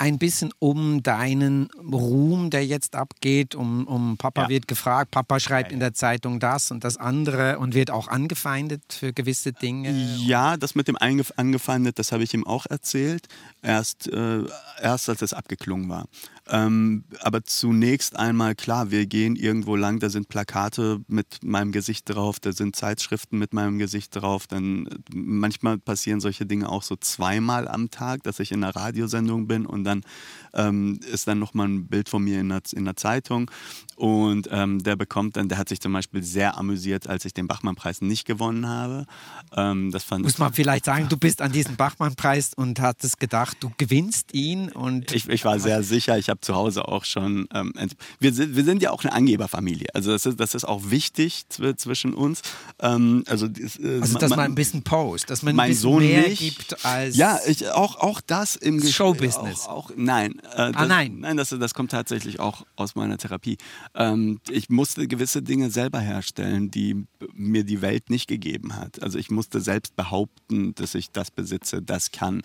ein bisschen um deinen Ruhm, der jetzt abgeht, um, um Papa ja. wird gefragt, Papa schreibt ja, ja. in der Zeitung das und das andere und wird auch angefeindet für gewisse Dinge. Ja, das mit dem angefeindet, das habe ich ihm auch erzählt, erst, äh, erst als es abgeklungen war. Ähm, aber zunächst einmal, klar, wir gehen irgendwo lang, da sind Plakate mit meinem Gesicht drauf, da sind Zeitschriften mit meinem Gesicht drauf. Dann manchmal passieren solche Dinge auch so zweimal am Tag, dass ich in einer Radiosendung bin und dann ähm, ist dann nochmal ein Bild von mir in der, in der Zeitung. Und ähm, der bekommt dann, der hat sich zum Beispiel sehr amüsiert, als ich den Bachmann-Preis nicht gewonnen habe. Ähm, das fand Muss man vielleicht sagen, du bist an diesem Bachmann-Preis und hattest gedacht, du gewinnst ihn und. Ich, ich war sehr sicher, ich habe habe zu Hause auch schon. Ähm, wir, sind, wir sind ja auch eine Angeberfamilie. Also das ist, das ist auch wichtig zwischen uns. Ähm, also, äh, also dass man, ein bisschen post, dass man ein bisschen Sohn mehr nicht. gibt als. Ja, ich, auch, auch das im Showbusiness. Auch, auch, nein. Äh, das, ah, nein. Nein, das, das kommt tatsächlich auch aus meiner Therapie. Ähm, ich musste gewisse Dinge selber herstellen, die mir die Welt nicht gegeben hat. Also ich musste selbst behaupten, dass ich das besitze, das kann,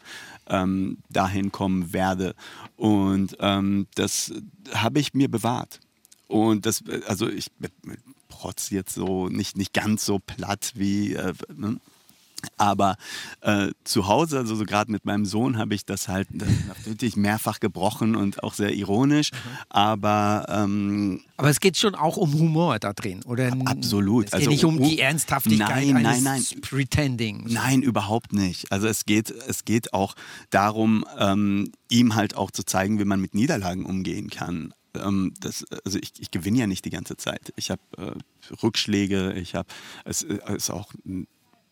ähm, dahin kommen werde. Und ähm, das habe ich mir bewahrt. Und das, also ich protz jetzt so nicht, nicht ganz so platt wie, äh, ne? Aber äh, zu Hause, also so gerade mit meinem Sohn, habe ich das halt natürlich mehrfach gebrochen und auch sehr ironisch. Mhm. Aber ähm, aber es geht schon auch um Humor da drin, oder? Absolut. Es geht also, nicht um die Ernsthaftigkeit nein, nein, nein. Pretending. Nein, überhaupt nicht. Also es geht, es geht auch darum, ähm, ihm halt auch zu zeigen, wie man mit Niederlagen umgehen kann. ähm, das, also ich, ich gewinne ja nicht die ganze Zeit. Ich habe äh, Rückschläge, ich habe, es ist auch,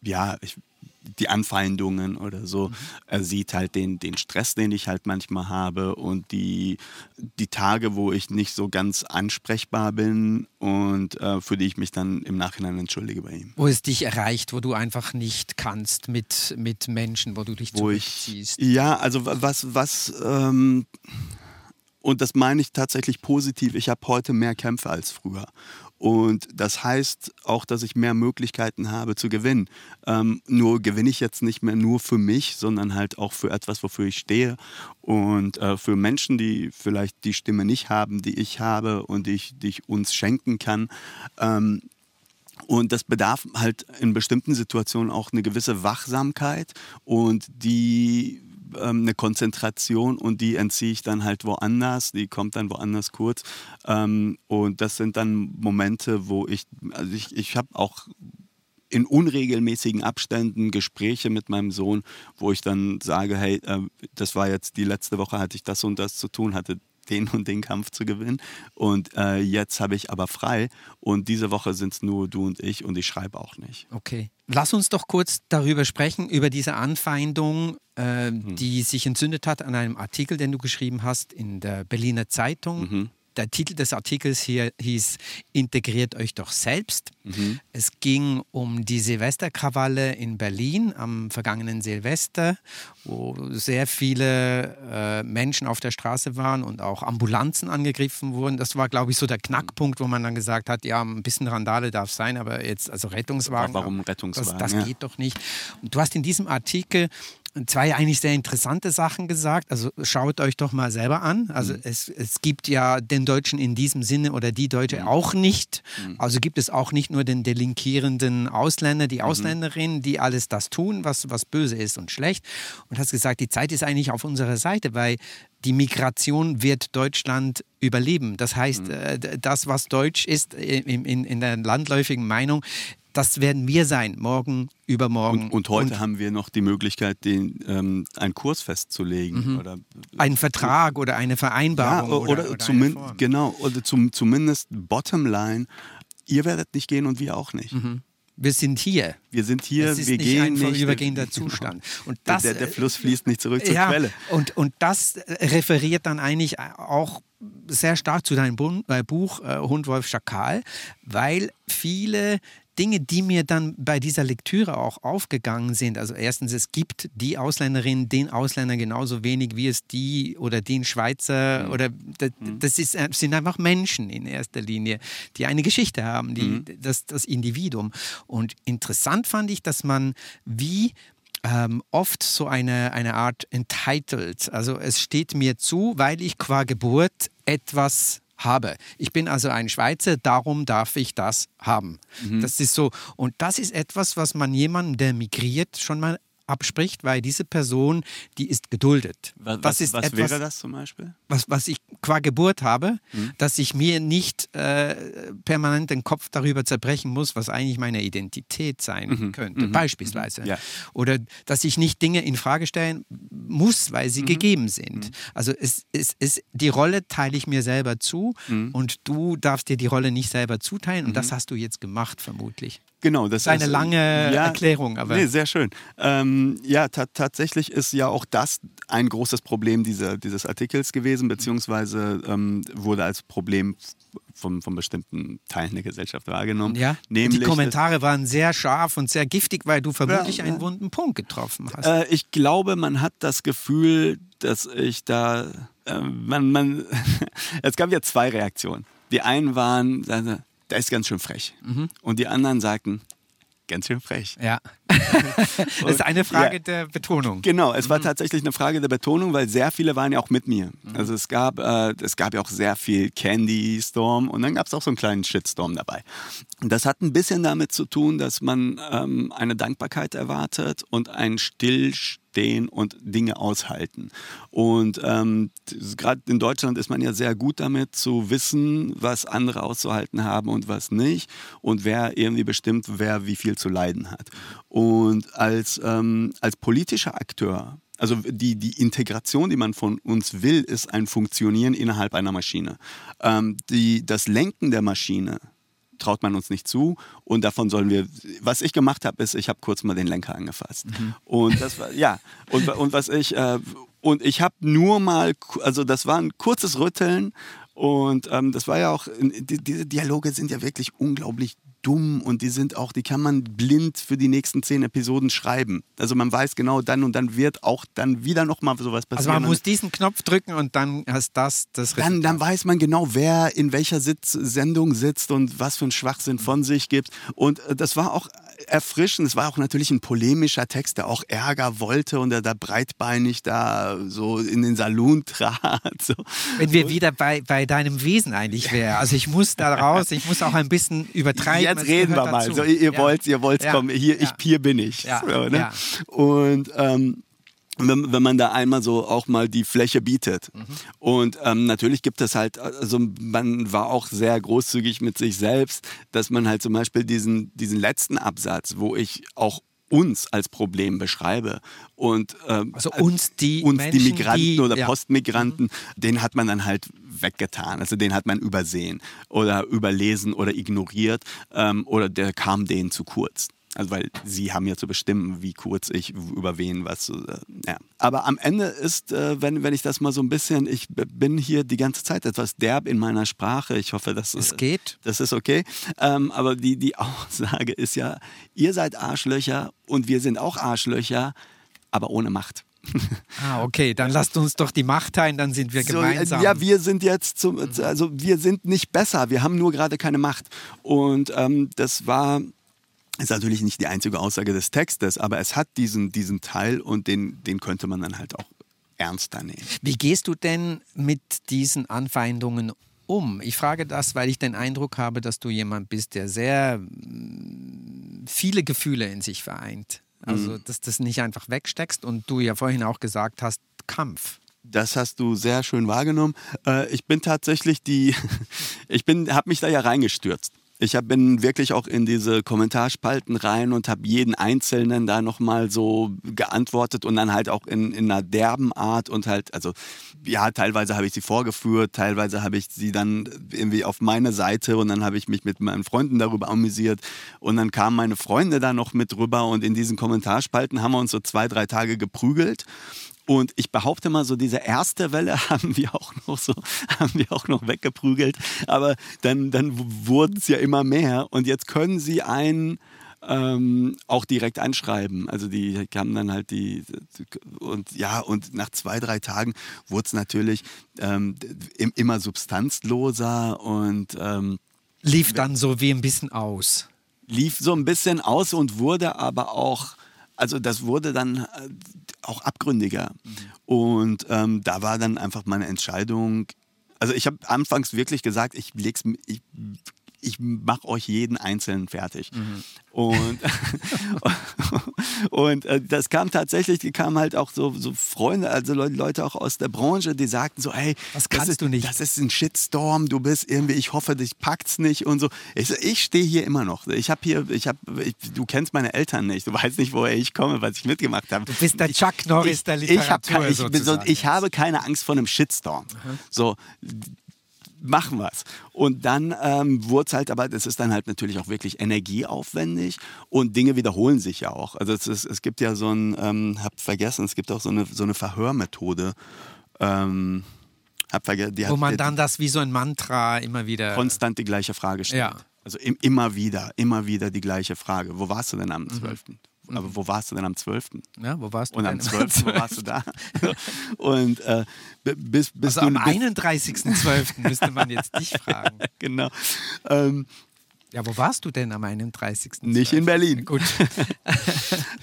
ja, ich die Anfeindungen oder so. Mhm. Er sieht halt den, den Stress, den ich halt manchmal habe und die, die Tage, wo ich nicht so ganz ansprechbar bin und äh, für die ich mich dann im Nachhinein entschuldige bei ihm. Wo es dich erreicht, wo du einfach nicht kannst mit, mit Menschen, wo du dich wo zurückziehst. Ich, ja, also was, was ähm, und das meine ich tatsächlich positiv. Ich habe heute mehr Kämpfe als früher. Und das heißt auch, dass ich mehr Möglichkeiten habe zu gewinnen. Ähm, nur gewinne ich jetzt nicht mehr nur für mich, sondern halt auch für etwas, wofür ich stehe. Und äh, für Menschen, die vielleicht die Stimme nicht haben, die ich habe und die ich, die ich uns schenken kann. Ähm, und das bedarf halt in bestimmten Situationen auch eine gewisse Wachsamkeit und die ähm, eine Konzentration und die entziehe ich dann halt woanders, die kommt dann woanders kurz. Ähm, und das sind dann Momente, wo ich, also ich, ich habe auch in unregelmäßigen Abständen Gespräche mit meinem Sohn, wo ich dann sage, hey, äh, das war jetzt die letzte Woche, hatte ich das und das zu tun, hatte den und den Kampf zu gewinnen. Und äh, jetzt habe ich aber frei. Und diese Woche sind es nur du und ich und ich schreibe auch nicht. Okay. Lass uns doch kurz darüber sprechen, über diese Anfeindung, äh, mhm. die sich entzündet hat an einem Artikel, den du geschrieben hast in der Berliner Zeitung. Mhm der Titel des Artikels hier hieß Integriert euch doch selbst. Mhm. Es ging um die Silvesterkrawalle in Berlin am vergangenen Silvester, wo sehr viele äh, Menschen auf der Straße waren und auch Ambulanzen angegriffen wurden. Das war, glaube ich, so der Knackpunkt, wo man dann gesagt hat, ja, ein bisschen Randale darf sein, aber jetzt, also Rettungswagen. Warum Rettungswagen? Das, das ja. geht doch nicht. Und du hast in diesem Artikel zwei eigentlich sehr interessante Sachen gesagt. Also schaut euch doch mal selber an. Also mhm. es, es gibt ja den Deutschen in diesem Sinne oder die Deutsche mhm. auch nicht. Mhm. Also gibt es auch nicht nur den delinkierenden Ausländer, die mhm. Ausländerinnen, die alles das tun, was, was böse ist und schlecht. Und hast gesagt, die Zeit ist eigentlich auf unserer Seite, weil die Migration wird Deutschland überleben. Das heißt, mhm. Äh, das, was deutsch ist in, in, in der landläufigen Meinung, das werden wir sein, morgen, übermorgen. Und, und heute und, haben wir noch die Möglichkeit, den, ähm, einen Kurs festzulegen. Mhm. Oder, einen Vertrag oder eine Vereinbarung. Ja, oder, oder, oder zumindest, genau, oder zum, zumindest Bottomline, ihr werdet nicht gehen und wir auch nicht. Mhm. Wir sind hier. Wir sind hier, es ist wir nicht gehen ein vorübergehender Zustand. Und das, der, der, Fluss fließt nicht zurück zur ja, Quelle. Und, und das referiert dann eigentlich auch sehr stark zu deinem äh, Buch äh, Hund, Wolf, Schakal, weil viele Dinge, die mir dann bei dieser Lektüre auch aufgegangen sind. Also erstens, es gibt die Ausländerin, den Ausländer genauso wenig wie es die oder den Schweizer mhm. oder das, mhm. das ist, äh, sind einfach Menschen in erster Linie, die eine Geschichte haben, die, mhm. das, das Individuum. Und interessant fand ich, dass man wie ähm, oft so eine, eine Art entitled. Also es steht mir zu, weil ich qua Geburt etwas habe. Ich bin also ein Schweizer, darum darf ich das haben. Mhm. Das ist so. Und das ist etwas, was man jemandem, der migriert, schon mal abspricht, weil diese Person, die ist geduldet. Was, das ist was etwas, wäre das zum Beispiel? Was, was ich qua Geburt habe, mhm. dass ich mir nicht äh, permanent den Kopf darüber zerbrechen muss, was eigentlich meine Identität sein mhm. könnte, mhm. beispielsweise. Ja. Oder dass ich nicht Dinge in Frage stellen muss, weil sie mhm. gegeben sind. Mhm. Also es, es, es, die Rolle teile ich mir selber zu mhm. und du darfst dir die Rolle nicht selber zuteilen und das hast du jetzt gemacht, vermutlich. Genau, das ist eine lange ja, Erklärung. Aber nee, sehr schön. Ähm, ja, tatsächlich ist ja auch das ein großes Problem dieser, dieses Artikels gewesen, beziehungsweise ähm, wurde als Problem von, von bestimmten Teilen der Gesellschaft wahrgenommen. Ja, Nämlich die Kommentare waren sehr scharf und sehr giftig, weil du vermutlich ja, einen wunden Punkt getroffen hast. Äh, ich glaube, man hat das Gefühl, dass ich da, äh, man, man, es gab ja zwei Reaktionen. Die einen waren, der ist ganz schön frech. Mhm. Und die anderen sagten, ganz schön frech. Ja. Das ist eine Frage ja, der Betonung. Genau, es war mhm. tatsächlich eine Frage der Betonung, weil sehr viele waren ja auch mit mir. Mhm. Also es gab, äh, es gab ja auch sehr viel Candy Storm und dann gab es auch so einen kleinen Shitstorm dabei. Und das hat ein bisschen damit zu tun, dass man ähm, eine Dankbarkeit erwartet und ein Stillstand stehen und Dinge aushalten. Und ähm, gerade in Deutschland ist man ja sehr gut damit zu wissen, was andere auszuhalten haben und was nicht und wer irgendwie bestimmt, wer wie viel zu leiden hat. Und als, ähm, als politischer Akteur Also die, die Integration, die man von uns will, ist ein Funktionieren innerhalb einer Maschine. Ähm, die, das Lenken der Maschine traut man uns nicht zu und davon sollen wir, was ich gemacht habe, ist, ich habe kurz mal den Lenker angefasst. Mhm. Und das war, ja, und, und was ich, äh, und ich habe nur mal, also das war ein kurzes Rütteln und ähm, das war ja auch, die, diese Dialoge sind ja wirklich unglaublich dumm und die sind auch, die kann man blind für die nächsten zehn Episoden schreiben. Also man weiß genau, dann und dann wird auch dann wieder nochmal sowas passieren. Also man muss diesen Knopf drücken und dann hast das das dann, dann weiß man genau, wer in welcher Sitz Sendung sitzt und was für einen Schwachsinn von sich gibt. Und äh, das war auch erfrischend. Es war auch natürlich ein polemischer Text, der auch Ärger wollte und der da breitbeinig da so in den Salon trat. So. Wenn wir wieder bei, bei deinem Wesen eigentlich wären. Also ich muss da raus, ich muss auch ein bisschen übertreiben. Jetzt reden wir mal. So, ihr ja. wollt, ihr wollt ja. kommen. Hier, ich, hier bin ich. So, ne? Und ähm, wenn, wenn man da einmal so auch mal die Fläche bietet. Mhm. Und ähm, natürlich gibt es halt, also man war auch sehr großzügig mit sich selbst, dass man halt zum Beispiel diesen, diesen letzten Absatz, wo ich auch uns als Problem beschreibe. Und, ähm, also uns die, uns Menschen, die Migranten die, oder ja. Postmigranten, mhm. den hat man dann halt weggetan. Also den hat man übersehen oder überlesen oder ignoriert ähm, oder der kam denen zu kurz. Also weil sie haben ja zu bestimmen, wie kurz ich über wen was. Äh, ja. Aber am Ende ist, äh, wenn, wenn ich das mal so ein bisschen, ich bin hier die ganze Zeit etwas derb in meiner Sprache. Ich hoffe, dass es geht. Das ist okay. Ähm, aber die, die Aussage ist ja, ihr seid Arschlöcher und wir sind auch Arschlöcher, aber ohne Macht. Ah, okay, dann lasst uns doch die Macht teilen, dann sind wir gemeinsam. So, ja, wir sind jetzt zum, also wir sind nicht besser, wir haben nur gerade keine Macht. Und ähm, das war ist natürlich nicht die einzige Aussage des Textes, aber es hat diesen, diesen Teil und den, den könnte man dann halt auch ernster nehmen. Wie gehst du denn mit diesen Anfeindungen um? Ich frage das, weil ich den Eindruck habe, dass du jemand bist, der sehr mm, viele Gefühle in sich vereint. Also, mhm. dass das nicht einfach wegsteckst und du ja vorhin auch gesagt hast, Kampf. Das hast du sehr schön wahrgenommen. Äh, ich bin tatsächlich die, ich bin, habe mich da ja reingestürzt. Ich hab, bin wirklich auch in diese Kommentarspalten rein und habe jeden Einzelnen da nochmal so geantwortet und dann halt auch in, in einer derben Art und halt, also ja, teilweise habe ich sie vorgeführt, teilweise habe ich sie dann irgendwie auf meine Seite und dann habe ich mich mit meinen Freunden darüber amüsiert und dann kamen meine Freunde da noch mit rüber und in diesen Kommentarspalten haben wir uns so zwei, drei Tage geprügelt und ich behaupte mal, so diese erste Welle haben wir auch noch so, haben wir auch noch weggeprügelt. Aber dann, dann wurden es ja immer mehr. Und jetzt können sie einen ähm, auch direkt anschreiben. Also die kamen dann halt die und ja, und nach zwei, drei Tagen wurde es natürlich ähm, immer substanzloser und ähm, lief dann so wie ein bisschen aus. Lief so ein bisschen aus und wurde aber auch also das wurde dann äh, auch abgründiger. Und ähm, da war dann einfach meine Entscheidung. Also ich habe anfangs wirklich gesagt, ich leg's, ich, ich mache euch jeden einzelnen fertig. Mhm. Und, und äh, das kam tatsächlich, die kamen halt auch so, so Freunde, also Leute auch aus der Branche, die sagten so, hey, das kannst ist, du nicht. Das ist ein Shitstorm, du bist irgendwie, ich hoffe, dich packt's nicht und so. Ich, ich stehe hier immer noch. Ich habe hier, ich habe, du kennst meine Eltern nicht, du weißt nicht, woher ich komme, was ich mitgemacht habe. Du bist der Chuck Norris ich, der Literatur. Ich, hab, ich, so, ich habe keine Angst vor einem Shitstorm. Mhm. So, machen wir es. Und dann ähm, wurde es halt, aber das ist dann halt natürlich auch wirklich energieaufwendig und Dinge wiederholen sich ja auch. Also es, ist, es gibt ja so ein, ähm, hab vergessen, es gibt auch so eine, so eine Verhörmethode. Ähm, hab vergessen, Wo man dann das wie so ein Mantra immer wieder. Konstant die gleiche Frage stellt. Ja. Also im, immer wieder, immer wieder die gleiche Frage. Wo warst du denn am 12.? Mhm. Aber wo warst du denn am 12.? Ja, wo warst du Und am 12. wo warst du da? Und äh, bis, bis also du, am 31.12. müsste man jetzt dich fragen. genau. Ähm, ja, wo warst du denn am 31.? Nicht in Berlin. Gut.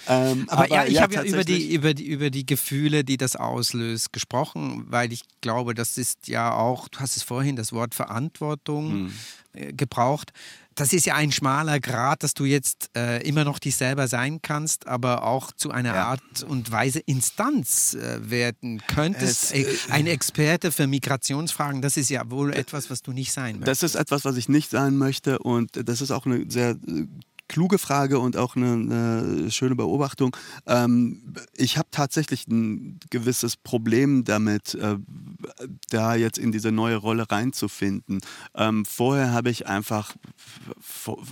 ähm, aber, aber, ja, ich ja, habe ja über die, über, die, über die Gefühle, die das auslöst, gesprochen, weil ich glaube, das ist ja auch, du hast es vorhin das Wort Verantwortung hm. gebraucht das ist ja ein schmaler Grad, dass du jetzt äh, immer noch dich selber sein kannst, aber auch zu einer ja. Art und Weise Instanz äh, werden könntest. Es, äh, ein Experte für Migrationsfragen, das ist ja wohl etwas, was du nicht sein möchtest. Das ist etwas, was ich nicht sein möchte und das ist auch eine sehr äh, kluge Frage und auch eine, eine schöne Beobachtung. Ähm, ich habe tatsächlich ein gewisses Problem damit, äh, da jetzt in diese neue Rolle reinzufinden. Ähm, vorher habe ich einfach,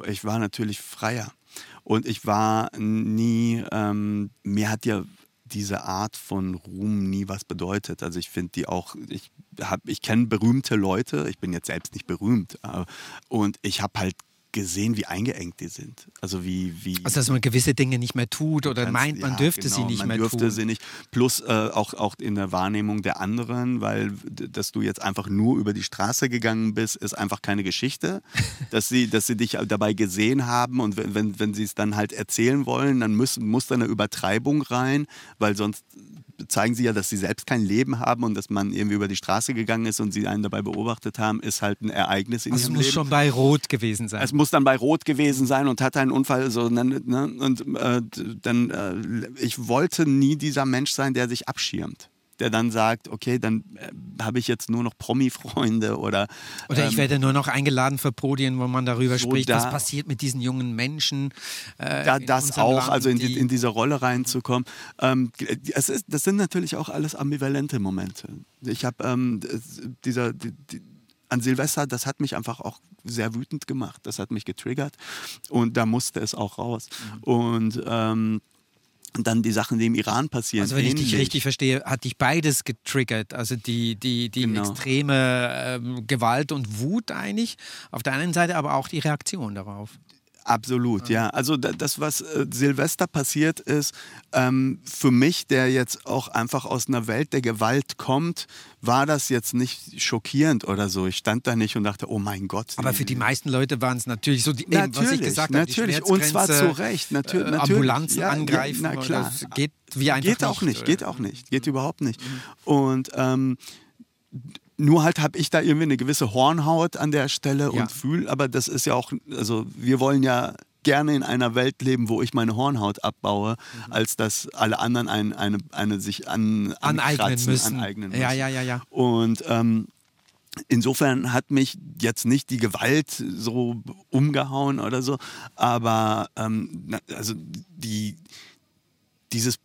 ich war natürlich freier. Und ich war nie, ähm, mir hat ja diese Art von Ruhm nie was bedeutet. Also ich finde die auch, ich, ich kenne berühmte Leute, ich bin jetzt selbst nicht berühmt, äh, und ich habe halt gesehen, wie eingeengt die sind. Also wie, wie also dass man gewisse Dinge nicht mehr tut oder kannst, meint, man ja, dürfte genau, sie nicht man mehr dürfte tun. sie nicht. Plus äh, auch, auch in der Wahrnehmung der anderen, weil dass du jetzt einfach nur über die Straße gegangen bist, ist einfach keine Geschichte. dass, sie, dass sie dich dabei gesehen haben und wenn, wenn sie es dann halt erzählen wollen, dann müssen, muss da eine Übertreibung rein, weil sonst zeigen sie ja, dass sie selbst kein Leben haben und dass man irgendwie über die Straße gegangen ist und sie einen dabei beobachtet haben, ist halt ein Ereignis in also ihrem Leben. Es muss schon bei Rot gewesen sein. Es muss dann bei Rot gewesen sein und hatte einen Unfall. So, ne, ne, und äh, dann, äh, ich wollte nie dieser Mensch sein, der sich abschirmt der dann sagt, okay, dann äh, habe ich jetzt nur noch Promi-Freunde oder. Oder ich ähm, werde nur noch eingeladen für Podien, wo man darüber so spricht, da, was passiert mit diesen jungen Menschen. Äh, da, das auch, Land, also in, die, in, diese Rolle reinzukommen. Ähm, es ist, das sind natürlich auch alles ambivalente Momente. Ich habe ähm, dieser. Die, die, an Silvester, das hat mich einfach auch sehr wütend gemacht. Das hat mich getriggert und da musste es auch raus. Mhm. Und ähm, und dann die Sachen, die im Iran passieren. Also wenn ähnlich. ich dich richtig verstehe, hat dich beides getriggert. Also die, die, die genau. extreme ähm, Gewalt und Wut eigentlich auf der einen Seite, aber auch die Reaktion darauf. Absolut, ja. Also das, was äh, Silvester passiert ist, ähm, für mich, der jetzt auch einfach aus einer Welt der Gewalt kommt, war das jetzt nicht schockierend oder so. Ich stand da nicht und dachte, oh mein Gott. Aber für die meisten Leute waren es natürlich so, die, natürlich, eben, was ich gesagt habe, natürlich. und zwar zu Recht, Natür äh, natürlich. Ambulanzen ja, angreifen. Na klar. geht wie einfach geht auch nicht, geht auch nicht, geht überhaupt nicht. Mhm. Und ähm, nur halt habe ich da irgendwie eine gewisse Hornhaut an der Stelle ja. und fühle, aber das ist ja auch, also wir wollen ja gerne in einer Welt leben, wo ich meine Hornhaut abbaue, mhm. als dass alle anderen ein, eine, eine sich an, aneignen müssen. Aneignen müssen. Ja, ja, ja, ja. Und ähm, insofern hat mich jetzt nicht die Gewalt so umgehauen oder so, aber ähm, also die, dieses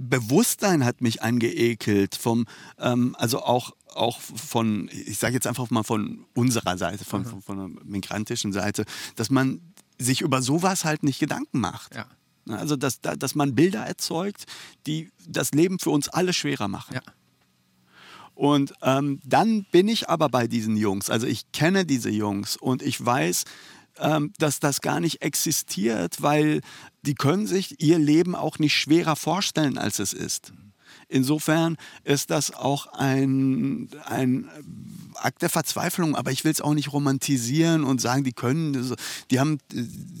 Bewusstsein hat mich angeekelt vom, ähm, also auch auch von, ich sage jetzt einfach mal von unserer Seite, von, von, von, der migrantischen Seite, dass man sich über sowas halt nicht Gedanken macht. Ja. Also, dass, dass man Bilder erzeugt, die das Leben für uns alle schwerer machen. Ja. Und ähm, dann bin ich aber bei diesen Jungs. Also ich kenne diese Jungs und ich weiß, ähm, dass das gar nicht existiert, weil die können sich ihr Leben auch nicht schwerer vorstellen, als es ist. Insofern ist das auch ein, ein Akt der Verzweiflung, aber ich will es auch nicht romantisieren und sagen, die können, die haben,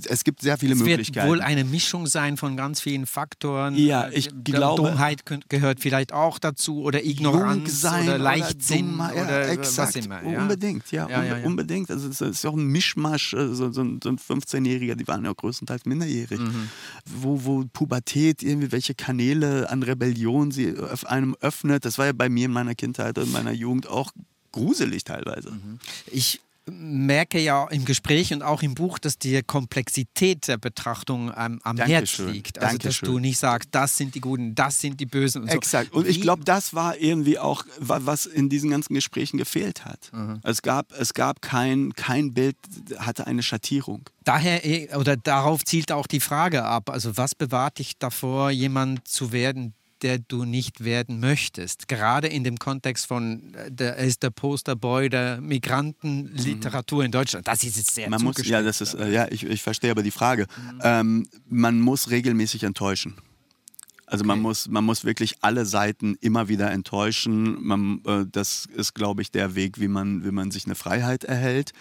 es gibt sehr viele es Möglichkeiten. Es wird wohl eine Mischung sein von ganz vielen Faktoren. Ja, ich glaube. Dummheit gehört vielleicht auch dazu oder Ignoranz sein oder Leichtsinn oder, oder, ja, exakt, was immer. Ja. Unbedingt, ja, ja, ja, unbedingt. Also es ist ja auch ein Mischmasch, äh, so, so ein 15-Jähriger, die waren ja größtenteils minderjährig, mhm. wo, wo Pubertät, irgendwie welche Kanäle an Rebellion sie einem öffnet. Das war ja bei mir in meiner Kindheit und meiner Jugend auch gruselig teilweise. Mhm. Ich merke ja im Gespräch und auch im Buch, dass die Komplexität der Betrachtung ähm, am Herz liegt. Also, Dankeschön. dass du nicht sagst, das sind die Guten, das sind die Bösen und so. Exakt. Und ich glaube, das war irgendwie auch, was in diesen ganzen Gesprächen gefehlt hat. Mhm. Es gab, es gab kein, kein Bild, hatte eine Schattierung. Daher, eh, oder darauf zielt auch die Frage ab. Also, was bewahrt dich davor, jemand zu werden, der du nicht werden möchtest. Gerade in dem Kontext von, äh, der ist der Posterboy der Migrantenliteratur mhm. in Deutschland. Das ist jetzt sehr man muss, Ja, das ist, äh, ja ich, ich verstehe aber die Frage. Mhm. Ähm, man muss regelmäßig enttäuschen. Also okay. man, muss, man muss wirklich alle Seiten immer wieder enttäuschen. Man, äh, das ist, glaube ich, der Weg, wie man, wie man sich eine Freiheit erhält.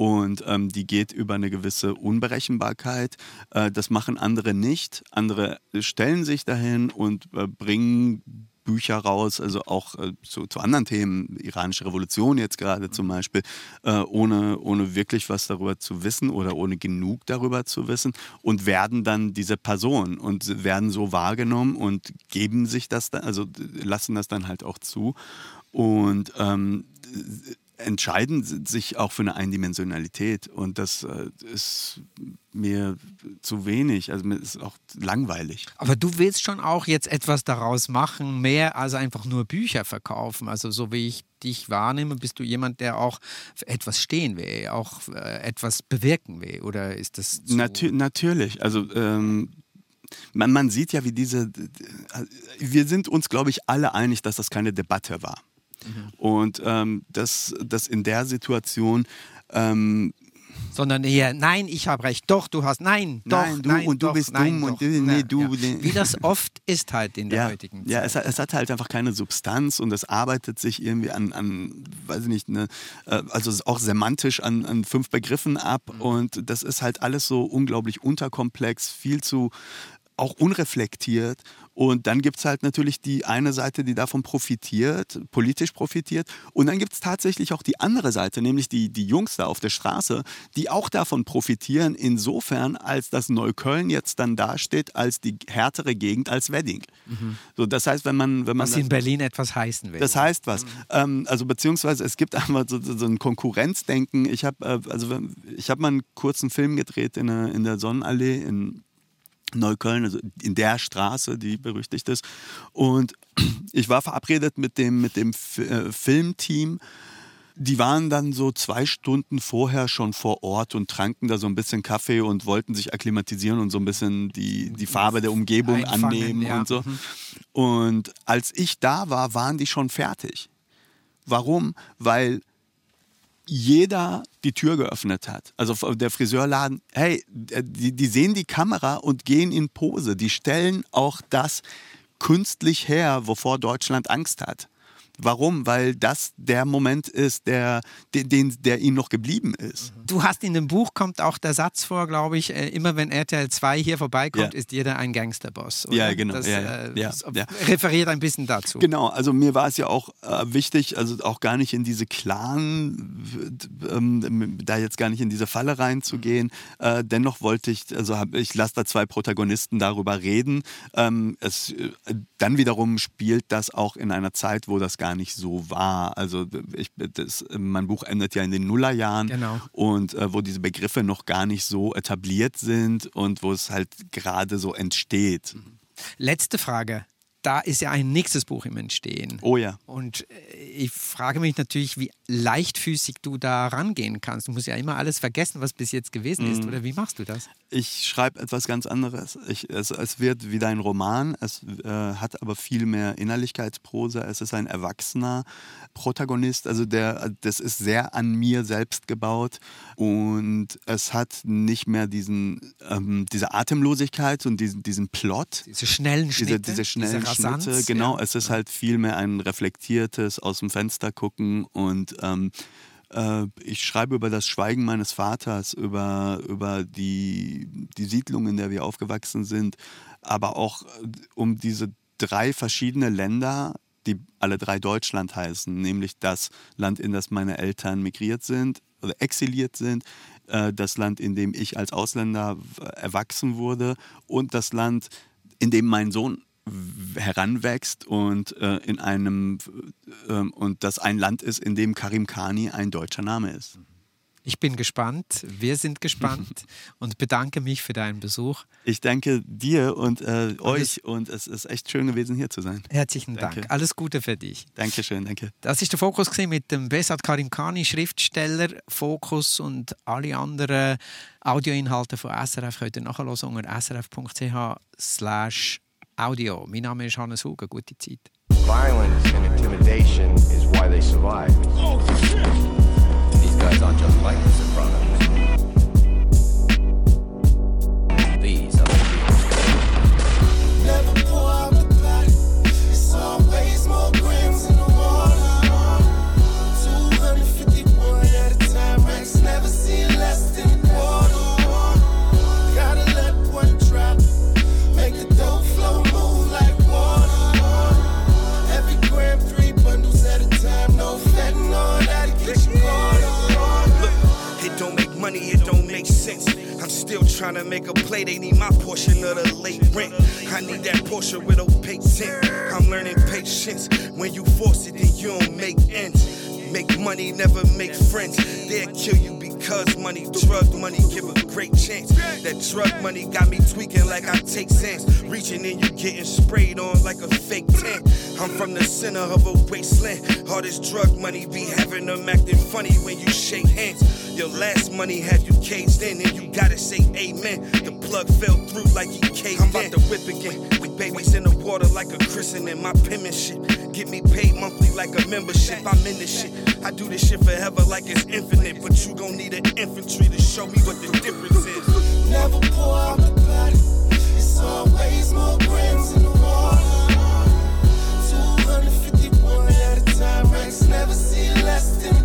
Und ähm, die geht über eine gewisse Unberechenbarkeit. Äh, das machen andere nicht. Andere stellen sich dahin und äh, bringen Bücher raus, also auch äh, zu, zu, anderen Themen, iranische Revolution jetzt gerade zum Beispiel, äh, ohne, ohne wirklich was darüber zu wissen oder ohne genug darüber zu wissen und werden dann diese Person und werden so wahrgenommen und geben sich das dann, also lassen das dann halt auch zu. Und ähm, entscheiden sich auch für eine Eindimensionalität und das äh, ist mir zu wenig, also mir ist auch langweilig. Aber du willst schon auch jetzt etwas daraus machen, mehr als einfach nur Bücher verkaufen. Also so wie ich dich wahrnehme, bist du jemand, der auch etwas stehen will, auch äh, etwas bewirken will, oder ist das zu Natür natürlich, also ähm, man, man sieht ja, wie diese, wir sind uns, glaube ich, alle einig, dass das keine Debatte war. Und ähm, dass, dass in der Situation ähm, sondern eher, nein, ich habe recht, doch, du hast, nein, doch, Nein, du nein, und du doch, bist nein, dumm und doch. du- nee, du- nee. Wie das oft ist halt in der ja, heutigen Zeit. ja es, hat- es hat halt einfach keine Substanz und es arbeitet sich irgendwie an, an weiß ich nicht, ne, äh, also auch semantisch an, an fünf Begriffen ab Mhm. und das ist halt alles so unglaublich unterkomplex, viel zu auch unreflektiert. Und dann gibt es halt natürlich die eine Seite, die davon profitiert, politisch profitiert. Und dann gibt es tatsächlich auch die andere Seite, nämlich die, die Jungs da auf der Straße, die auch davon profitieren, insofern, als dass Neukölln jetzt dann dasteht als die härtere Gegend als Wedding. So, das heißt, wenn man, wenn man was das- in Berlin etwas heißen will. das heißt was. Ähm, also beziehungsweise es gibt einfach so, so ein Konkurrenzdenken. Ich habe äh, also ich habe mal einen kurzen Film gedreht in der, in der Sonnenallee in Neukölln, also in der Straße, die berüchtigt ist. Und ich war verabredet mit dem, mit dem F äh, Filmteam. Die waren dann so zwei Stunden vorher schon vor Ort und tranken da so ein bisschen Kaffee und wollten sich akklimatisieren und so ein bisschen die, die Farbe der Umgebung Einfangen, annehmen ja. und so. Und als ich da war, waren die schon fertig. Warum? Weil jeder die Tür geöffnet hat. Also der Friseurladen, hey, die, die sehen die Kamera und gehen in Pose. Die stellen auch das künstlich her, wovor Deutschland Angst hat. Warum? Weil das der Moment ist, der, den, der ihnen noch geblieben ist. Du hast in dem Buch kommt auch der Satz vor, glaube ich, äh, immer wenn RTL 2 hier vorbeikommt, Ja. ist jeder ein Gangsterboss. oder? Ja, genau. Das, Ja, ja. äh, Ja, das referiert ein bisschen dazu. Genau, also mir war es ja auch äh, wichtig, also auch gar nicht in diese Clan, ähm, da jetzt gar nicht in diese Falle reinzugehen. Äh, dennoch wollte ich, also hab, ich lasse da zwei Protagonisten darüber reden. Ähm, es, äh, dann wiederum spielt das auch in einer Zeit, wo das gar nicht so war. Also ich, das, mein Buch endet ja in den Nullerjahren Genau. und äh, wo diese Begriffe noch gar nicht so etabliert sind und wo es halt gerade so entsteht. Letzte Frage. Da ist ja ein nächstes Buch im Entstehen. Oh ja. Und äh, ich frage mich natürlich, wie leichtfüßig du da rangehen kannst. Du musst ja immer alles vergessen, was bis jetzt gewesen Mhm. ist. Oder wie machst du das? Ich schreibe etwas ganz anderes. Ich, es, es wird wieder ein Roman, es äh, hat aber viel mehr Innerlichkeitsprosa. Es ist ein erwachsener Protagonist, also der, das ist sehr an mir selbst gebaut und es hat nicht mehr diesen, ähm, diese Atemlosigkeit und diesen, diesen Plot. Diese schnellen Schnitte, Diese, diese schnellen diese Rasanz, Schnitte, genau. ja. Es ist halt vielmehr ein reflektiertes aus dem Fenster gucken und ähm, äh, ich schreibe über das Schweigen meines Vaters, über, über die, die Siedlung, in der wir aufgewachsen sind, aber auch äh, um diese drei verschiedene Länder, die alle drei Deutschland heißen, nämlich das Land, in das meine Eltern migriert sind oder exiliert sind, äh, das Land, in dem ich als Ausländer erwachsen wurde und das Land, in dem mein Sohn heranwächst und äh, in einem ähm, und das ein Land ist, in dem Karim Khani ein deutscher Name ist. Ich bin gespannt, wir sind gespannt und bedanke mich für deinen Besuch. Ich danke dir und äh, euch und es ist echt schön gewesen, hier zu sein. Herzlichen Danke. Dank. Alles Gute für dich. Dankeschön, danke. Das ist der Fokus mit dem Besat Karim Khani, Schriftsteller, Fokus und alle anderen Audioinhalte von SRF könnt ihr nachhören unter srf.ch slash audio. Mein Name ist Hannes Huger. Gute Zeit. Violence and intimidation is why they survive. These guys aren't just like the Sopranos. These I'm still trying to make a play, they need my portion of the late rent. I need that portion with opaque tint. I'm learning patience. When you force it, then you don't make ends. Make money, never make friends. They'll kill you because money, drug money, give a great chance. That drug money got me tweaking like I take sense. Reaching in, you getting sprayed on like a fake tent. I'm from the center of a wasteland. All this drug money be having them acting funny when you shake hands. Your last money had you caged in, and you gotta say amen. The plug fell through like he caved I'm about to whip again. We babies in the water like a christening. My penmanship get me paid monthly like a membership. I'm in this shit. I do this shit forever like it's infinite. But you gon' need an infantry to show me what the difference is. Never pour out the body. It's always more grams destined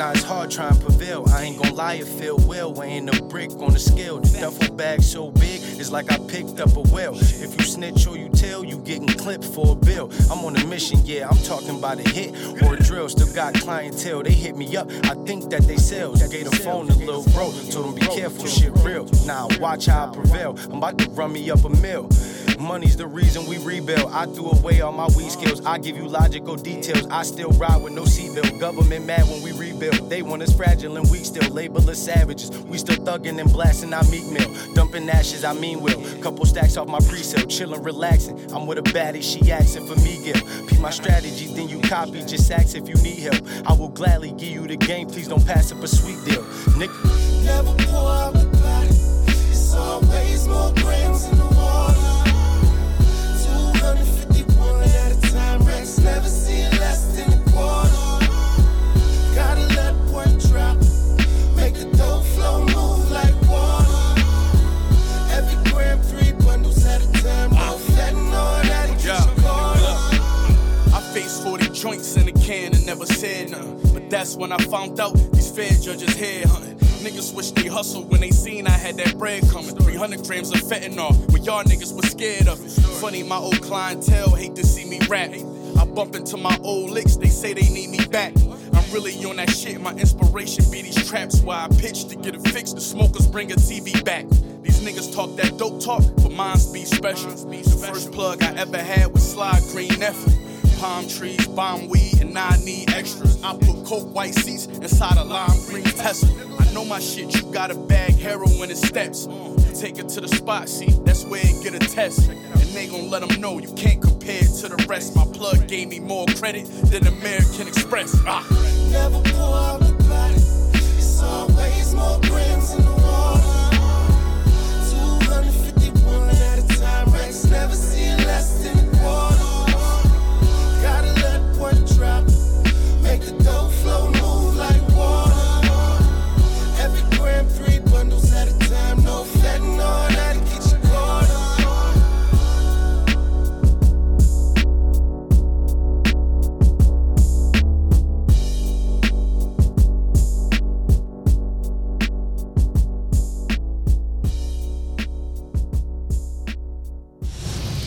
sell? Now it's hard trying to prevail. I ain't gonna lie, it feel well. Weighing a brick on the scale. The duffel bag so big, it's like I picked up a whale. If you snitch or you tell, you getting clipped for a bill. I'm on a mission, yeah. I'm talking about a hit or a drill. Still got clientele. They hit me up. I think that they sales. Gave the phone to little bro. Told him be careful, shit real. Now watch how I prevail. I'm about to run me up a mill. Money's the reason we rebuild. I threw away all my weed skills. I give you logical details. I still ride with no seatbelt. Government mad when we rebuild. They want us fragile and weak still. Label us savages. We still thugging and blasting our meat mill. Dumping ashes, I mean will. Couple stacks off my pre-sale. Chillin', relaxing. I'm with a baddie, she asking for me, Gil. Peep my strategy, then you copy. Just ask if you need help. I will gladly give you the game. Please don't pass up a sweet deal. Nigga. Never pour out the body. It's always more grams in the water. 251 at a time. Ranks never see less when I found out these fair judges head hunting. Niggas wish they hustle when they seen I had that bread coming. 300 grams of fentanyl when y'all niggas was scared of it. Funny, my old clientele hate to see me rap. I bump into my old licks, they say they need me back. I'm really on that shit. My inspiration be these traps Why I pitch to get it fixed. The smokers bring a TV back. These niggas talk that dope talk, but mine's be special. The first plug I ever had was Slide Green Nephew. Palm trees, bomb weed, and I need extras. I put coke white seats inside a lime green Tesla. I know my shit, you got a bag heroin and steps. Take it to the spot, see, that's where it get a test. And they gon' let them know you can't compare it to the rest. My plug gave me more credit than American Express. Ah. Never pour out the body. It's always more grams in the water. 251 at a time. Ranks never see less than